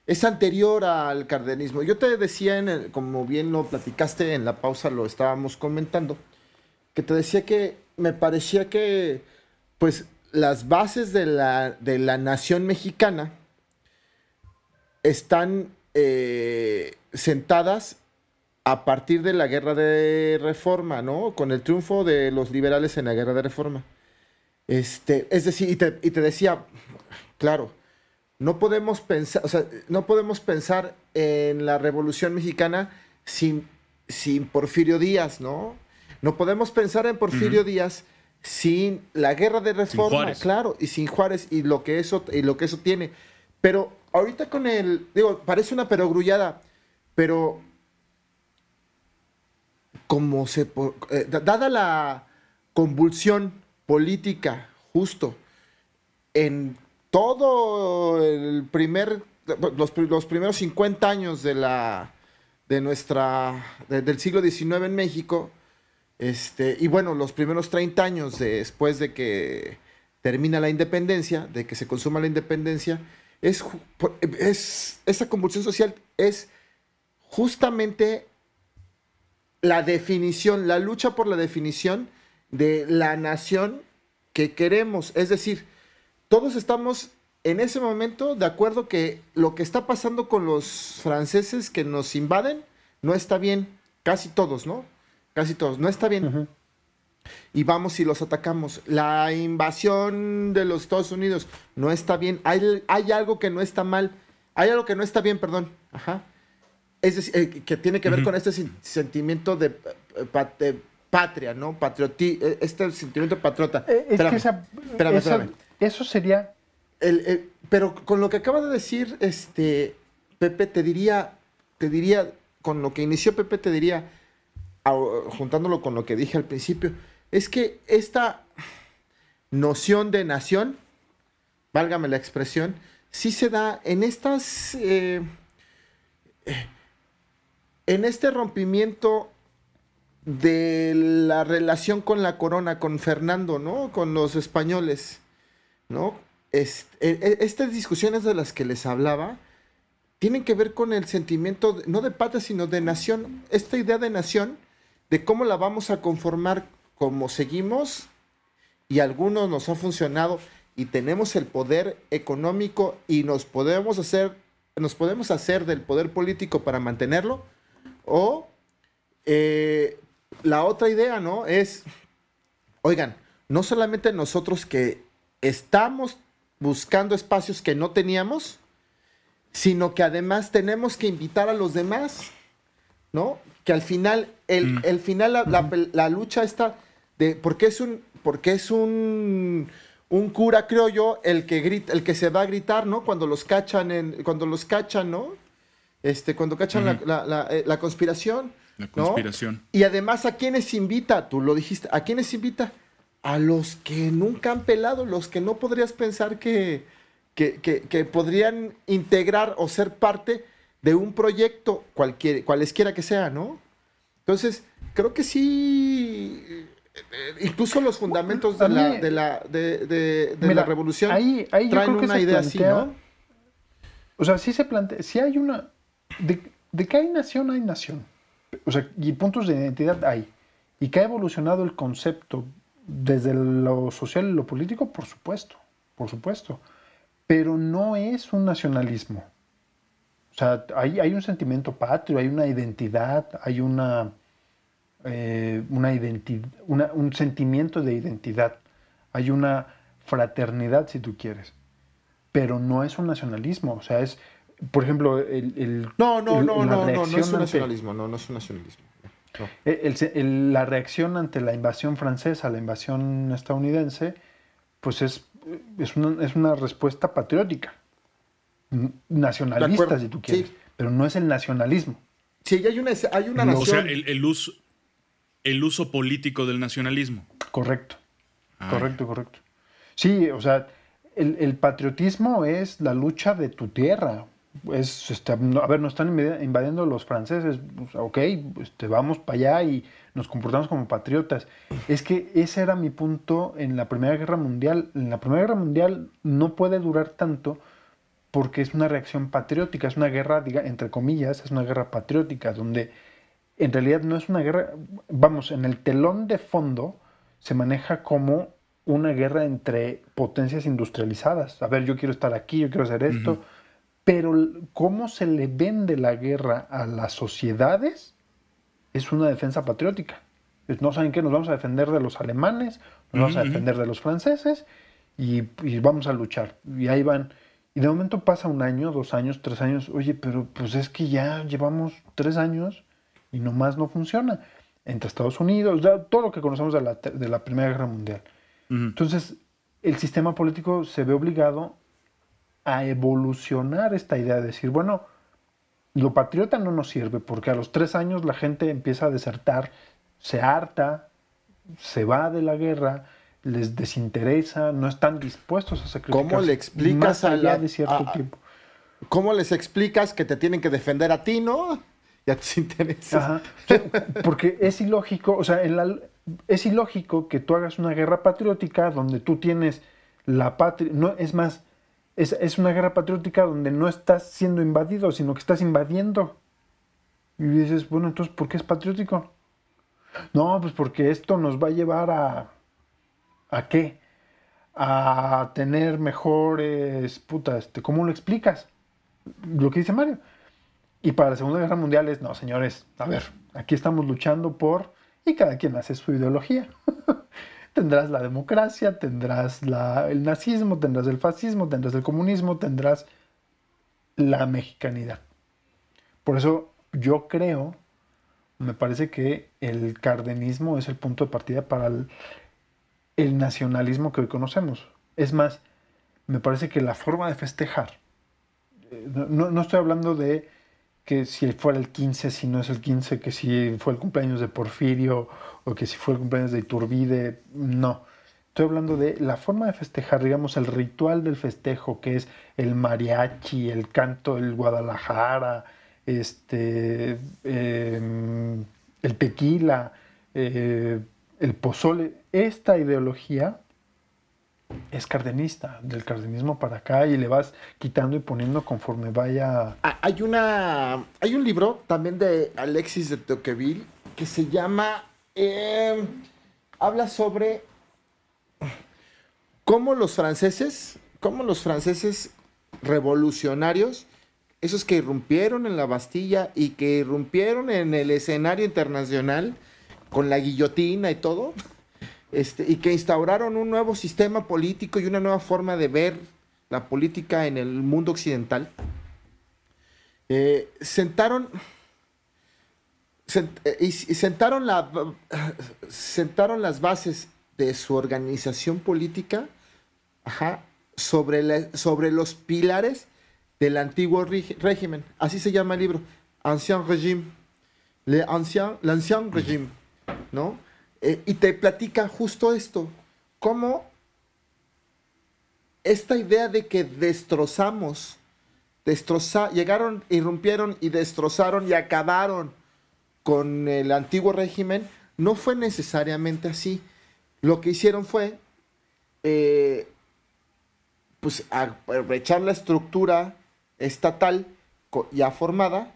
es, anterior al cardenismo. Yo te decía, en el- como bien lo platicaste en la pausa, lo estábamos comentando, que te decía que me parecía que, pues, las bases de la, de la nación mexicana están eh, sentadas a partir de la guerra de reforma, ¿no? Con el triunfo de los liberales en la guerra de reforma. Este, es decir, y te, y te decía, claro, no podemos pensar, o sea, no podemos pensar en la Revolución Mexicana sin, sin Porfirio Díaz, ¿no? No podemos pensar en Porfirio Díaz sin la guerra de reforma, claro, y sin Juárez y lo que eso y lo que eso tiene. Pero ahorita con el, digo, parece una perogrullada, pero como se eh, da- dada la convulsión política justo en todo el primer los, los primeros 50 años de la de nuestra de- del siglo XIX en México este y bueno los primeros 30 años después de que termina la independencia de que se consuma la independencia es, es esa convulsión social es justamente la definición, la lucha por la definición de la nación que queremos. Es decir, todos estamos en ese momento de acuerdo que lo que está pasando con los franceses que nos invaden no está bien. Casi todos, ¿no? Casi todos. No está bien. Y vamos y los atacamos. La invasión de los Estados Unidos no está bien. Hay, hay algo que no está mal. Hay algo que no está bien, perdón. Ajá. Es decir, eh, que tiene que ver con este sen- sentimiento de, eh, de patria, ¿no? Patrioti eh, este sentimiento patriota. Eh, es Espérame, que esa- espérame, esa- espérame. eso sería El- el- pero con lo que acaba de decir, este, Pepe, te diría, te diría, con lo que inició Pepe, te diría, juntándolo con lo que dije al principio, es que esta noción de nación, válgame la expresión, sí se da en estas, eh, en este rompimiento de la relación con la corona, con Fernando, ¿no? Con los españoles. ¿no? E- e- estas discusiones de las que les hablaba tienen que ver con el sentimiento, no de patria, sino de nación. Esta idea de nación, de cómo la vamos a conformar como seguimos, y algunos nos ha funcionado, y tenemos el poder económico y nos podemos hacer, nos podemos hacer del poder político para mantenerlo, o eh, la otra idea, ¿no? Es, oigan, no solamente nosotros que estamos buscando espacios que no teníamos, sino que además tenemos que invitar a los demás, ¿no? Que al final, el, el final, la, la pel- la lucha está de, porque es un, porque es un, un cura, creo yo, el que grita, el que se va a gritar, ¿no? Cuando los cachan, en, cuando los cachan, ¿no? Este, cuando cachan la- Ujú. la, la- eh, la conspiración. Y además, ¿a quiénes invita? Tú lo dijiste, ¿a quiénes invita? A los que nunca han pelado, los que no podrías pensar que, que, que- que podrían integrar o ser parte de un proyecto, cualquier, cualesquiera que sea, ¿no? Entonces, creo que sí, eh, incluso los fundamentos A de la, de la, de, de- de Mira, la revolución ahí- ahí yo traen creo que una idea así, ¿no? O sea, sí se plantea, si hay una, de, de que hay nación, hay nación. O sea, y puntos de identidad hay. Y que ha evolucionado el concepto desde lo social y lo político, por supuesto, por supuesto. Pero no es un nacionalismo. O sea, hay, hay un sentimiento patrio, hay una identidad, hay una, eh, una identi- una- un sentimiento de identidad, hay una fraternidad, si tú quieres pero no es un nacionalismo. O sea, es, por ejemplo, el... el- No, no, el- no, no, no, no es un ante- nacionalismo, no, no es un nacionalismo. No. el- el- el- la reacción ante la invasión francesa, la invasión estadounidense, pues es, es, una, es una respuesta patriótica, nacionalista, si tú quieres, sí. pero no es el nacionalismo. Sí, hay una, hay una No, O sea, el, el uso, el uso político del nacionalismo. Correcto. Ah, Correcto, correcto. Sí, o sea, el, el patriotismo es la lucha de tu tierra. Es, a ver, nos están invadi- invadiendo los franceses, pues, ok, este, vamos para allá y nos comportamos como patriotas. Es que ese era mi punto en la Primera Guerra Mundial. En la Primera Guerra Mundial no puede durar tanto porque es una reacción patriótica, es una guerra, diga, entre comillas, es una guerra patriótica, donde en realidad no es una guerra, vamos, en el telón de fondo se maneja como una guerra entre potencias industrializadas. A ver, yo quiero estar aquí, yo quiero hacer esto. Pero cómo se le vende la guerra a las sociedades es una defensa patriótica. No saben qué, nos vamos a defender de los alemanes, nos vamos a defender de los franceses y, y vamos a luchar. Y ahí van. Y de momento pasa un año, dos años, tres años. Oye, pero pues es que ya llevamos tres años y nomás no funciona. Entre Estados Unidos, ya todo lo que conocemos de la, de la Primera Guerra Mundial. Entonces, el sistema político se ve obligado a evolucionar esta idea de decir, bueno, lo patriota no nos sirve porque a los tres años la gente empieza a desertar, se harta, se va de la guerra, les desinteresa, no están dispuestos a sacrificar ¿Cómo le explicas más a allá la- de cierto a- tiempo. ¿Cómo les explicas que te tienen que defender a ti, no? Y a tus intereses. Ajá. Porque es ilógico, o sea, en la- es ilógico que tú hagas una guerra patriótica donde tú tienes la patria, no, es más, es, es una guerra patriótica donde no estás siendo invadido, sino que estás invadiendo. Y dices, bueno, entonces, ¿por qué es patriótico? No, pues porque esto nos va a llevar a... ¿A qué? A tener mejores... Puta, este, ¿cómo lo explicas? Lo que dice Mario. Y para la Segunda Guerra Mundial es, no, señores, a ver, aquí estamos luchando por... Y cada quien hace su ideología. tendrás la democracia, tendrás el nazismo, tendrás el fascismo, tendrás el comunismo, tendrás la mexicanidad. Por eso yo creo, me parece que el cardenismo es el punto de partida para el, el nacionalismo que hoy conocemos. Es más, me parece que la forma de festejar, eh, no- no estoy hablando de que si fuera el 15, si no es el 15, que si fue el cumpleaños de Porfirio o que si fue el cumpleaños de Iturbide, no. Estoy hablando de la forma de festejar, digamos, el ritual del festejo, que es el mariachi, el canto del Guadalajara, este, em, el tequila, eh, el pozole. Esta ideología es cardenista, del cardenismo para acá, y le vas quitando y poniendo conforme vaya. Ah, Hay una. Hay un libro también de Alexis de Tocqueville que se llama. eh, habla sobre cómo los franceses. Cómo los franceses revolucionarios. Esos que irrumpieron en la Bastilla y que irrumpieron en el escenario internacional con la guillotina y todo. Este, y que instauraron un nuevo sistema político y una nueva forma de ver la política en el mundo occidental. Eh, sentaron sent- eh, y, sentaron la sentaron las bases de su organización política sobre, sobre los pilares del antiguo régimen. Así se llama el libro, Ancien Régime. Le ancien, L'Ancien Régime, ¿no? Eh, y te platica justo esto, cómo esta idea de que destrozamos, destroza, llegaron, irrumpieron y destrozaron y acabaron con el antiguo régimen, no fue necesariamente así. Lo que hicieron fue, eh, pues, aprovechar la estructura estatal ya formada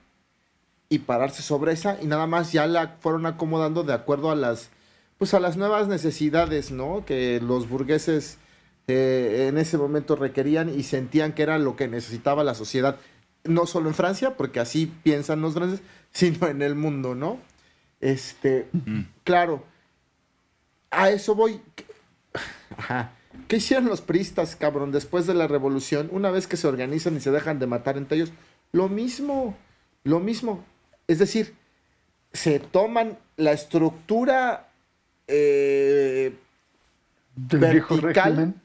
y pararse sobre esa y nada más ya la fueron acomodando de acuerdo a las, pues, a las nuevas necesidades, ¿no? Que los burgueses eh, en ese momento requerían y sentían que era lo que necesitaba la sociedad, no solo en Francia, porque así piensan los franceses, sino en el mundo, ¿no? Este, claro, a eso voy. Ajá. ¿Qué hicieron los priistas, cabrón, después de la revolución? Una vez que se organizan y se dejan de matar entre ellos, lo mismo, lo mismo. Es decir, se toman la estructura eh, Del viejo vertical régimen.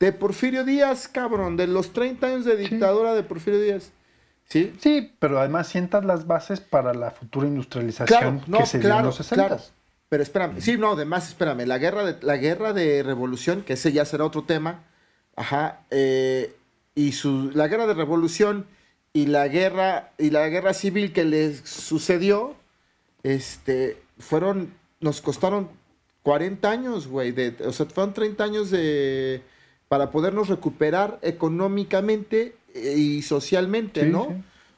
de Porfirio Díaz, cabrón, de los 30 años de dictadura de Porfirio Díaz. ¿Sí? Sí, pero además sientas las bases para la futura industrialización Claro, no, que se dio en claro, los 60. claro. Pero espérame, sí, no, además, espérame, la guerra de, la guerra de revolución, que ese ya será otro tema, ajá, eh, y su, la guerra de revolución y la guerra, y la guerra civil que les sucedió, este, fueron, nos costaron 40 años, güey, de, o sea, fueron 30 años de, para podernos recuperar económicamente eh, y socialmente, Sí, ¿no? sí.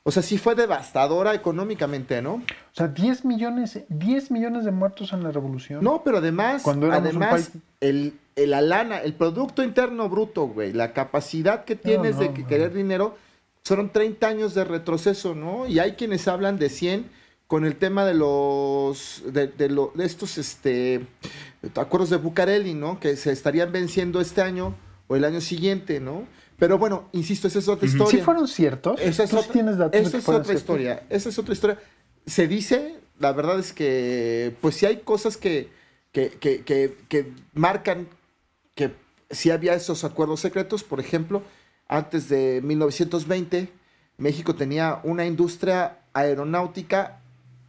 O sea, sí fue devastadora económicamente, ¿no? O sea, 10 millones, 10 millones de muertos en la revolución. No, pero además, Cuando además el, el- la lana, el Producto Interno Bruto, güey, la capacidad que tienes de no, que- querer dinero, fueron 30 años de retroceso, ¿no? Y hay quienes hablan de 100 con el tema de los, de, de lo- de estos, este, acuerdos de Bucareli, ¿no? Que se estarían venciendo este año o el año siguiente, ¿no? Pero bueno, insisto, esa es otra ¿Sí historia. fueron ciertos? Esa es, ¿Tú sí otra, tienes datos de esa es otra ciertos? historia. Esa es otra historia. Se dice, la verdad es que, pues sí hay cosas que, que, que, que, que marcan que sí había esos acuerdos secretos. Por ejemplo, antes de 1920, México tenía una industria aeronáutica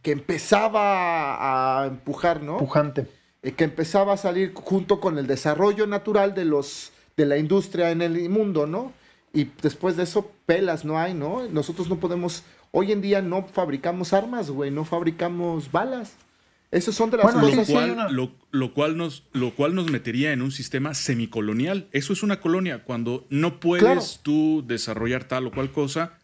que empezaba a empujar, ¿no? Pujante. eh, que empezaba a salir junto con el desarrollo natural de los de la industria en el mundo, ¿no? Y después de eso pelas no hay, ¿no? Nosotros no podemos hoy en día no fabricamos armas, güey, no fabricamos balas. Esas son de las Bueno, Lo cosas hay cual, una- lo, lo cual nos, lo cual nos metería en un sistema semicolonial. Eso es una colonia, cuando no puedes Claro. tú desarrollar tal o cual cosa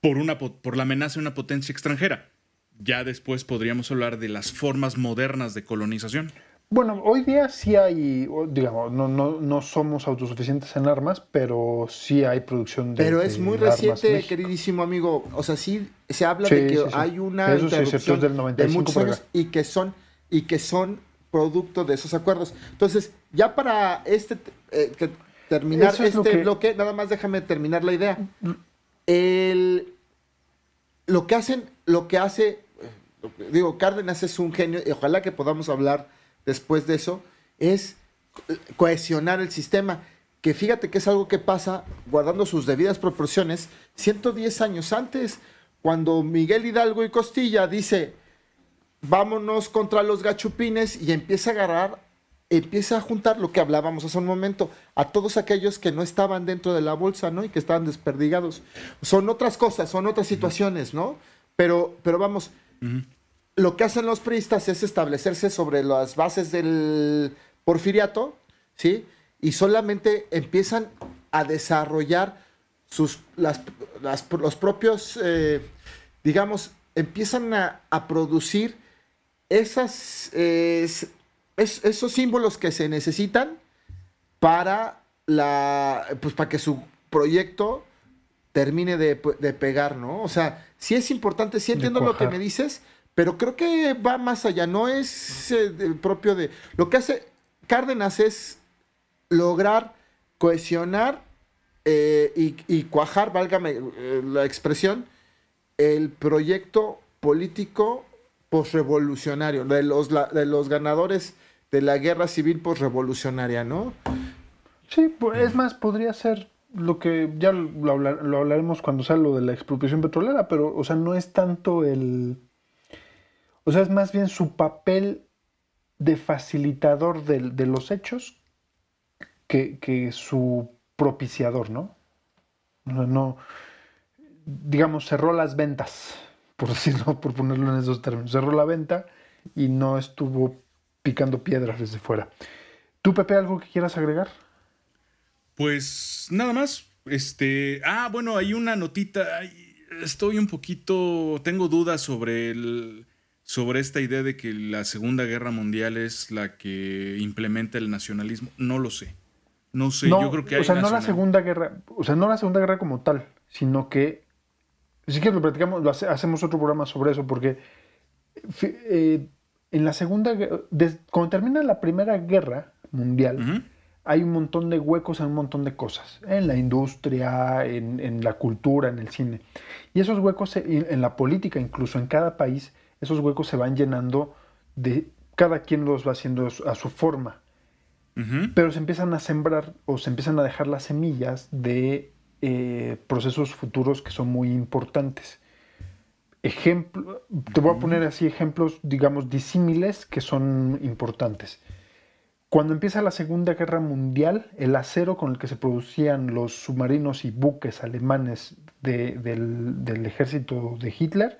por, una, po- por la amenaza de una potencia extranjera. Ya después podríamos hablar de las formas modernas de colonización. Bueno, hoy día sí hay, digamos, no, no, no somos autosuficientes en armas, pero sí hay producción de Pero es de muy reciente, México. queridísimo amigo. O sea, sí se habla Sí, de que sí, sí. hay una Eso sí es cierto, interrupción del de 95 muchos para años y que son y que son producto de esos acuerdos. Entonces, ya para este eh, que terminar es este que- bloque, nada más déjame terminar la idea. El lo que hacen, lo que hace, digo, Cárdenas es un genio y ojalá que podamos hablar después de eso, es co- cohesionar el sistema. Que fíjate que es algo que pasa, guardando sus debidas proporciones, 110 años antes, cuando Miguel Hidalgo y Costilla dice, vámonos contra los gachupines y empieza a agarrar, empieza a juntar lo que hablábamos hace un momento, a todos aquellos que no estaban dentro de la bolsa, ¿no? Y que estaban desperdigados. Son otras cosas, son otras situaciones, ¿no? Pero, pero vamos, lo que hacen los priistas es establecerse sobre las bases del porfiriato, ¿sí? Y solamente empiezan a desarrollar sus, los propios, eh, digamos, empiezan a, producir esos símbolos que se necesitan para, la, pues, para que su proyecto termine de, de pegar, ¿no? O sea, sí es importante, sí entiendo lo que me dices, pero creo que va más allá, no es eh, de- propio de... Lo que hace Cárdenas es lograr cohesionar eh, y, y cuajar, válgame eh, la expresión, el proyecto político posrevolucionario, de los, la- de los ganadores de la guerra civil posrevolucionaria, ¿no? Sí, pues, es más, podría ser lo que ya lo, hablar- lo hablaremos cuando sea lo de la expropiación petrolera, pero, o sea, no es tanto el. O sea, es más bien su papel de facilitador de, los hechos que, que su propiciador, ¿no? O sea, no. Digamos, cerró las ventas, por decirlo, por ponerlo en esos términos. Cerró la venta y no estuvo picando piedras desde fuera. ¿Tú, Pepe, algo que quieras agregar? Pues nada más. Este. Ah, bueno, hay una notita. Estoy un poquito. Tengo dudas sobre el. Sobre esta idea de que la Segunda Guerra Mundial es la que implementa el nacionalismo. No lo sé. No sé, no, yo creo que hay o sea, no la segunda guerra, o sea, no la segunda guerra como tal, sino que si que lo platicamos, lo hace- hacemos otro programa sobre eso, porque eh, en la segunda, gue- des- cuando termina la primera guerra mundial. Hay un montón de huecos en un montón de cosas, en la industria, en, en la cultura, en el cine. Y esos huecos, se- y en la política, incluso en cada país, esos huecos se van llenando de, cada quien los va haciendo a su- forma pero se empiezan a sembrar o se empiezan a dejar las semillas de eh, procesos futuros que son muy importantes. Ejemplo, te voy a poner así ejemplos, digamos, disímiles que son importantes. Cuando empieza la Segunda Guerra Mundial, el acero con el que se producían los submarinos y buques alemanes de- del, del ejército de Hitler,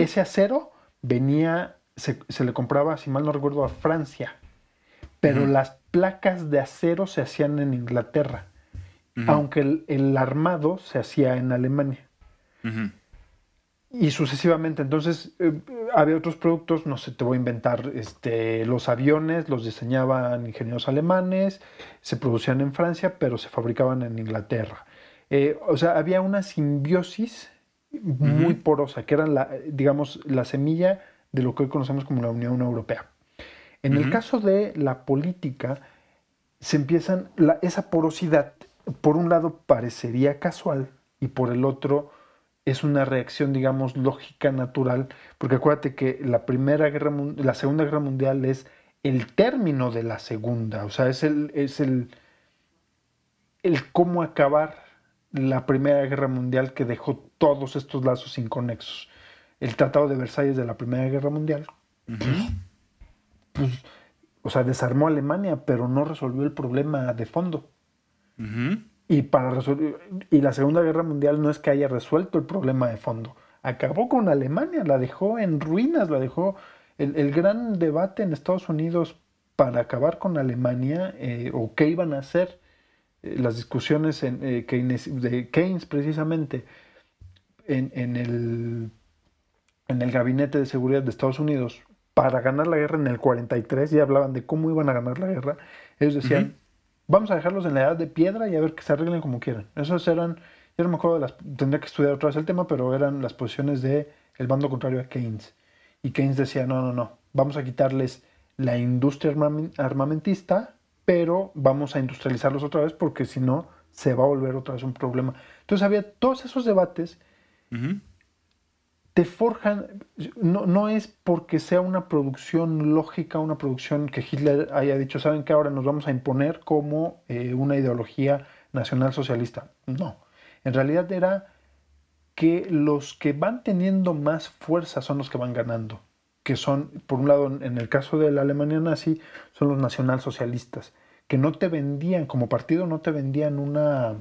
ese acero venía, se, se le compraba, si mal no recuerdo, a Francia. Pero las placas de acero se hacían en Inglaterra, aunque el, el armado se hacía en Alemania. Y sucesivamente, entonces eh, había otros productos, no sé, te voy a inventar, este, los aviones los diseñaban ingenieros alemanes, se producían en Francia, pero se fabricaban en Inglaterra. Eh, o sea, había una simbiosis muy porosa, que era, la, digamos, la semilla de lo que hoy conocemos como la Unión Europea. En el caso de la política, se empiezan, la- esa porosidad, por un lado parecería casual y por el otro es una reacción, digamos, lógica, natural, porque acuérdate que la primera guerra, la segunda guerra mundial es el término de la segunda, o sea, es el, es el, el cómo acabar la primera guerra mundial que dejó todos estos lazos inconexos. El Tratado de Versalles de la Primera Guerra Mundial, pues, o sea, desarmó a Alemania, pero no resolvió el problema de fondo. Ujú. Y, para resol- y la Segunda Guerra Mundial no es que haya resuelto el problema de fondo. Acabó con Alemania, la dejó en ruinas, la dejó... El, el gran debate en Estados Unidos para acabar con Alemania, eh, o qué iban a hacer, eh, las discusiones en, eh, Keynes- de Keynes precisamente, en, en el en el Gabinete de Seguridad de Estados Unidos para ganar la guerra en el 43, ya hablaban de cómo iban a ganar la guerra, ellos decían. Vamos a dejarlos en la edad de piedra y a ver que se arreglen como quieran. Esos eran, yo no me acuerdo de las, tendría que estudiar otra vez el tema, pero eran las posiciones de el bando contrario a Keynes. Y Keynes decía, no, no, no, vamos a quitarles la industria armamentista, pero vamos a industrializarlos otra vez porque si no, se va a volver otra vez un problema. Entonces había todos esos debates Ujú. Te forjan, no, no es porque sea una producción lógica, una producción que Hitler haya dicho, saben que ahora nos vamos a imponer como eh, una ideología nacional socialista. No, en realidad era que los que van teniendo más fuerza son los que van ganando, que son, por un lado, en el caso de la Alemania nazi, son los nacionalsocialistas, que no te vendían, como partido, no te vendían una,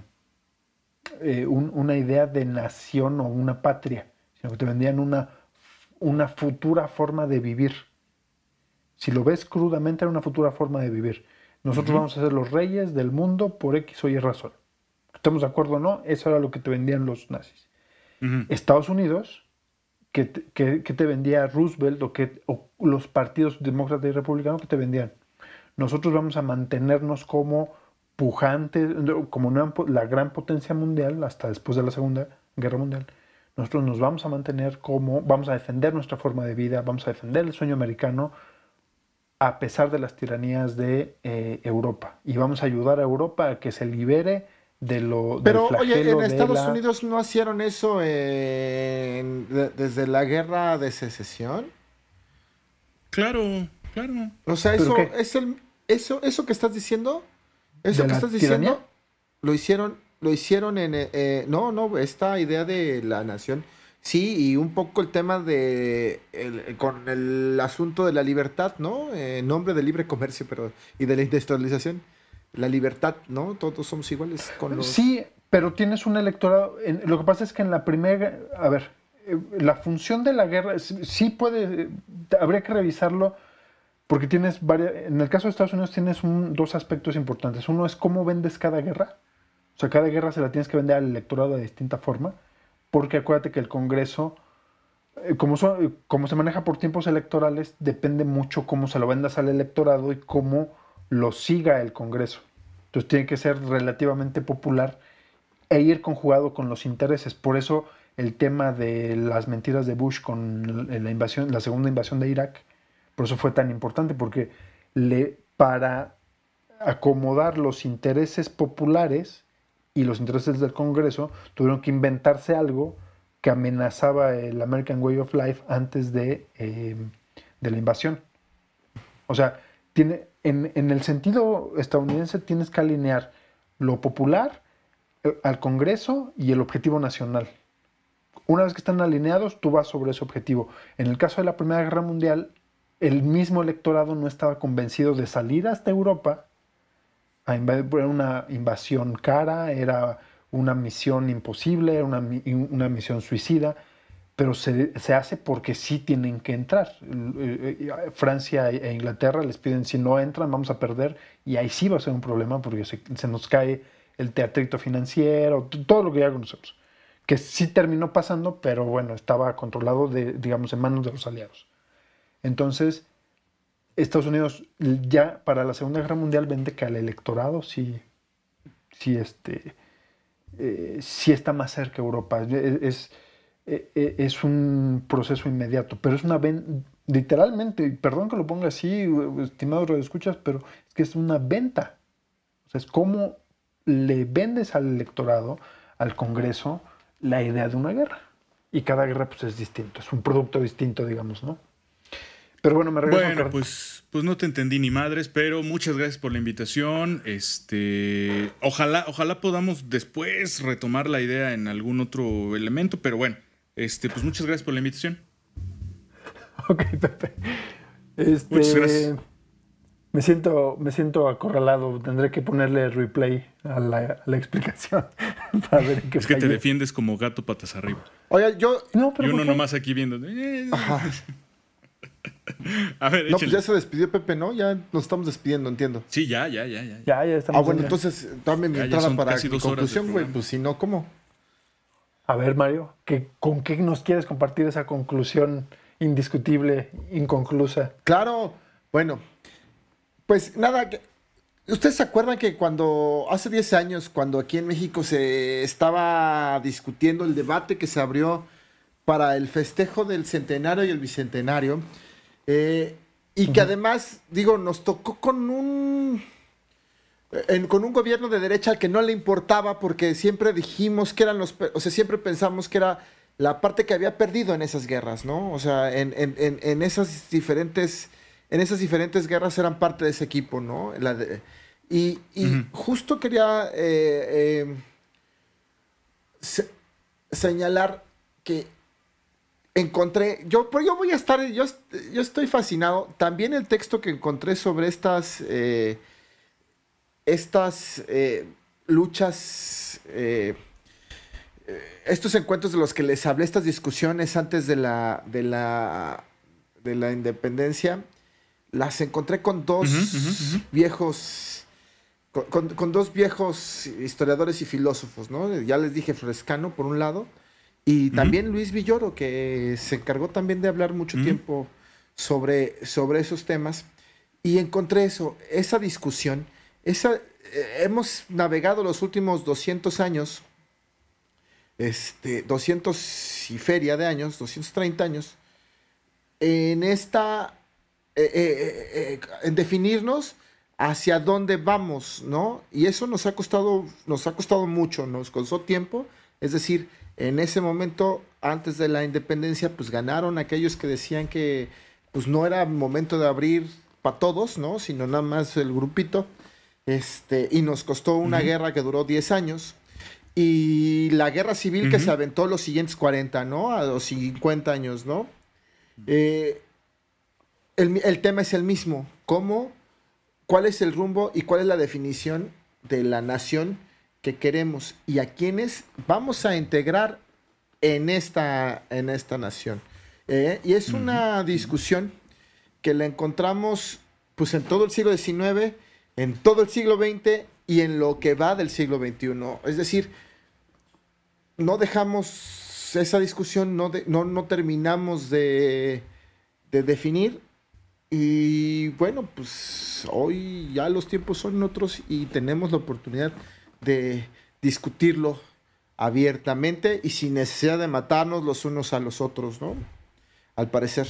eh, un- una idea de nación o una patria, sino que te vendían una, una futura forma de vivir. Si lo ves crudamente, era una futura forma de vivir. Nosotros vamos a ser los reyes del mundo por X o Y razón. ¿Estamos de acuerdo o no? Eso era lo que te vendían los nazis. Estados Unidos, que te, que- que te vendía Roosevelt o, que, o los partidos demócrata y republicano que te vendían. Nosotros vamos a mantenernos como pujantes, como una la gran potencia mundial hasta después de la Segunda Guerra Mundial. Nosotros nos vamos a mantener como, vamos a defender nuestra forma de vida, vamos a defender el sueño americano a pesar de las tiranías de eh, Europa. Y vamos a ayudar a Europa a que se libere de lo del Pero, oye, en Estados la- Unidos no hicieron eso en- de- desde la guerra de secesión. Claro, claro. O sea, ¿Pero eso qué? es el eso eso que estás diciendo, eso ¿De que estás diciendo, lo hicieron lo hicieron en eh, eh, no, no, esta idea de la nación. Sí, y un poco el tema de el- con el asunto de la libertad, ¿no? En nombre del libre comercio, pero y de la industrialización, la libertad, ¿no? Todos somos iguales con Sí, pero tienes un electorado. lo que pasa es que en la primera. A ver, eh, la función de la guerra sí- sí puede. eh, Habría que revisarlo porque tienes varias. En el caso de Estados Unidos tienes un- dos aspectos importantes. Uno es cómo vendes cada guerra. O sea, cada guerra se la tienes que vender al electorado de distinta forma. Porque acuérdate que el Congreso. eh, eh, como se maneja por tiempos electorales, depende mucho cómo se lo vendas al electorado y cómo lo siga el Congreso. Entonces tiene que ser relativamente popular e ir conjugado con los intereses. Por eso el tema de las mentiras de Bush con la invasión, la segunda invasión de Irak, por eso fue tan importante, porque para acomodar los intereses populares y los intereses del Congreso, tuvieron que inventarse algo que amenazaba el American Way of Life antes de, eh, de la invasión. O sea, tiene, en, en el sentido estadounidense tienes que alinear lo popular eh, al Congreso y el objetivo nacional. Una vez que están alineados, tú vas sobre ese objetivo. En el caso de la Primera Guerra Mundial, el mismo electorado no estaba convencido de salir hasta Europa. Era una invasión cara, era una misión imposible, era una, una misión suicida, pero se, se hace porque sí tienen que entrar. Eh, eh, Francia e Inglaterra les piden, si no entran, vamos a perder, y ahí sí va a ser un problema porque se, se nos cae el teatrito financiero, todo lo que ya conocemos. Que sí terminó pasando, pero bueno, estaba controlado, de, digamos, en manos de los aliados. Entonces, Estados Unidos ya para la Segunda Guerra Mundial vende que al electorado sí, sí, este, eh, sí está más cerca Europa. Es, es, eh, es un proceso inmediato, pero es una ven- literalmente, perdón que lo ponga así, estimados radioescuchas, pero es que es una venta. O sea, es cómo le vendes al electorado, al Congreso, la idea de una guerra. Y cada guerra pues es distinto, es un producto distinto, digamos, ¿no? Pero bueno, me regreso. Bueno, pues, pues no te entendí ni madres, pero muchas gracias por la invitación. Este, ojalá, ojalá podamos después retomar la idea en algún otro elemento, pero bueno, este, pues muchas gracias por la invitación. Ok, Pepe. Este, Muchas gracias. Me siento, me siento acorralado. Tendré que ponerle replay a la, a la explicación para ver qué Es que te fallé. defiendes como gato patas arriba. Oiga, yo No, Y pero uno ¿por qué? nomás aquí viendo. eh. A ver, no, pues ya se despidió Pepe, ¿no? Ya nos estamos despidiendo, entiendo. Sí, ya, ya, ya, ya. Ya, ya estamos. Ah, bueno, en- entonces dame mi entrada para casi mi dos horas de conclusión, güey. Pues si no, ¿cómo? A ver, Mario, ¿qué, ¿con qué nos quieres compartir esa conclusión indiscutible, inconclusa? Claro, bueno, pues nada, que- ¿ustedes se acuerdan que cuando hace 10 años, cuando aquí en México se estaba discutiendo el debate que se abrió para el festejo del centenario y el bicentenario, eh, y que además, digo, nos tocó con un... en- con un gobierno de derecha al que no le importaba porque siempre dijimos que eran los, o sea, siempre pensamos que era la parte que había perdido en esas guerras, ¿no? O sea, en, en- en- esas diferentes, en esas diferentes guerras eran parte de ese equipo, ¿no? La de- y y justo quería eh, eh, se- señalar que encontré, yo, pero yo voy a estar, yo, yo estoy fascinado. También el texto que encontré sobre estas, eh, estas eh, luchas, eh, estos encuentros de los que les hablé, estas discusiones antes de la, de la, de la independencia, las encontré con dos viejos, con, con- con dos viejos historiadores y filósofos, ¿no? Ya les dije Frescano por un lado, y también Luis Villoro, que se encargó también de hablar mucho tiempo sobre, sobre esos temas. Y encontré eso, esa discusión, esa, eh, hemos navegado los últimos 200 años, este, 200 y feria de años, 230 años, en esta, eh, eh, eh, en definirnos hacia dónde vamos, ¿no? Y eso nos ha costado, nos ha costado mucho, nos costó tiempo, es decir, en ese momento, antes de la independencia, pues ganaron aquellos que decían que pues no era momento de abrir para todos, ¿no? Sino nada más el grupito. Este, y nos costó una guerra que duró 10 años. Y la guerra civil que se aventó los siguientes 40, ¿no? A los 50 años, ¿no? Eh, el, el tema es el mismo. ¿Cómo? ¿Cuál es el rumbo y cuál es la definición de la nación que queremos y a quienes vamos a integrar en esta, en esta nación? Eh, y es una discusión que la encontramos pues en todo el siglo XIX, en todo el siglo XX y en lo que va del siglo XXI. Es decir, no dejamos esa discusión, no, de- no, no terminamos de, de definir. Y bueno, pues hoy ya los tiempos son otros y tenemos la oportunidad de discutirlo abiertamente y sin necesidad de matarnos los unos a los otros, ¿no? Al parecer.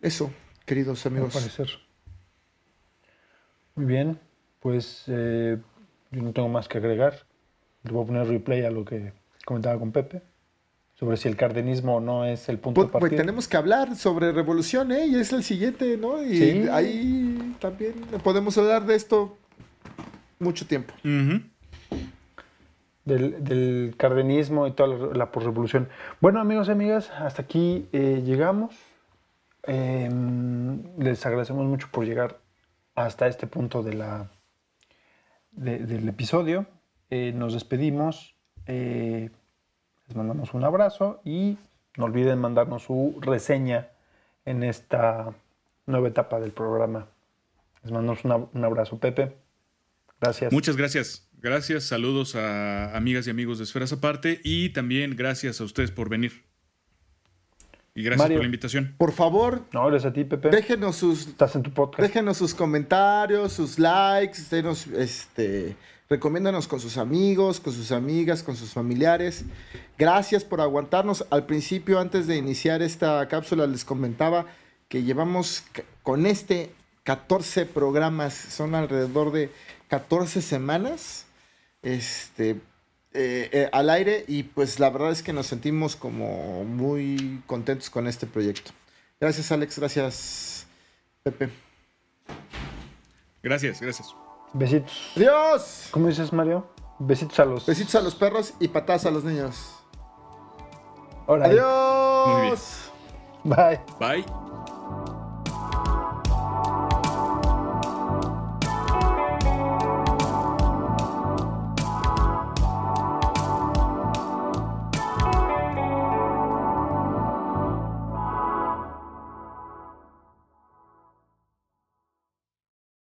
Eso, queridos Al amigos. parecer. Muy bien, pues eh, yo no tengo más que agregar. Le voy a poner replay a lo que comentaba con Pepe sobre si el cardenismo no es el punto Pues, de pues, partida. tenemos que hablar sobre revolución, ¿eh? Y es el siguiente, ¿no? Y Sí. ahí también podemos hablar de esto mucho tiempo. Del, cardenismo y toda la, posrevolución. Bueno, amigos y amigas, hasta aquí eh, llegamos. Em, les agradecemos mucho por llegar hasta este punto de la, de- del episodio. Eh, nos despedimos. eh, les mandamos un abrazo y no olviden mandarnos su reseña en esta nueva etapa del programa. Les mandamos un abrazo, Pepe. Gracias. Muchas gracias. Gracias, saludos a amigas y amigos de Esferas Aparte y también gracias a ustedes por venir. Y gracias Mario. por la invitación. Por favor, No, a ti, Pepe. déjenos sus Estás en tu podcast. Déjenos sus comentarios, sus likes, denos, este, recomiéndanos con sus amigos, con sus amigas, con sus familiares. Gracias por aguantarnos. Al principio, antes de iniciar esta cápsula, les comentaba que llevamos con este 14 programas, son alrededor de 14 semanas este, eh, eh, al aire y pues la verdad es que nos sentimos como muy contentos con este proyecto. Gracias Alex, gracias Pepe. Gracias, gracias. Besitos. Adiós. ¿Cómo dices, Mario? Besitos a los. Besitos a los perros y patadas a los niños. Órale. Adiós. Muy bien. Bye. Bye.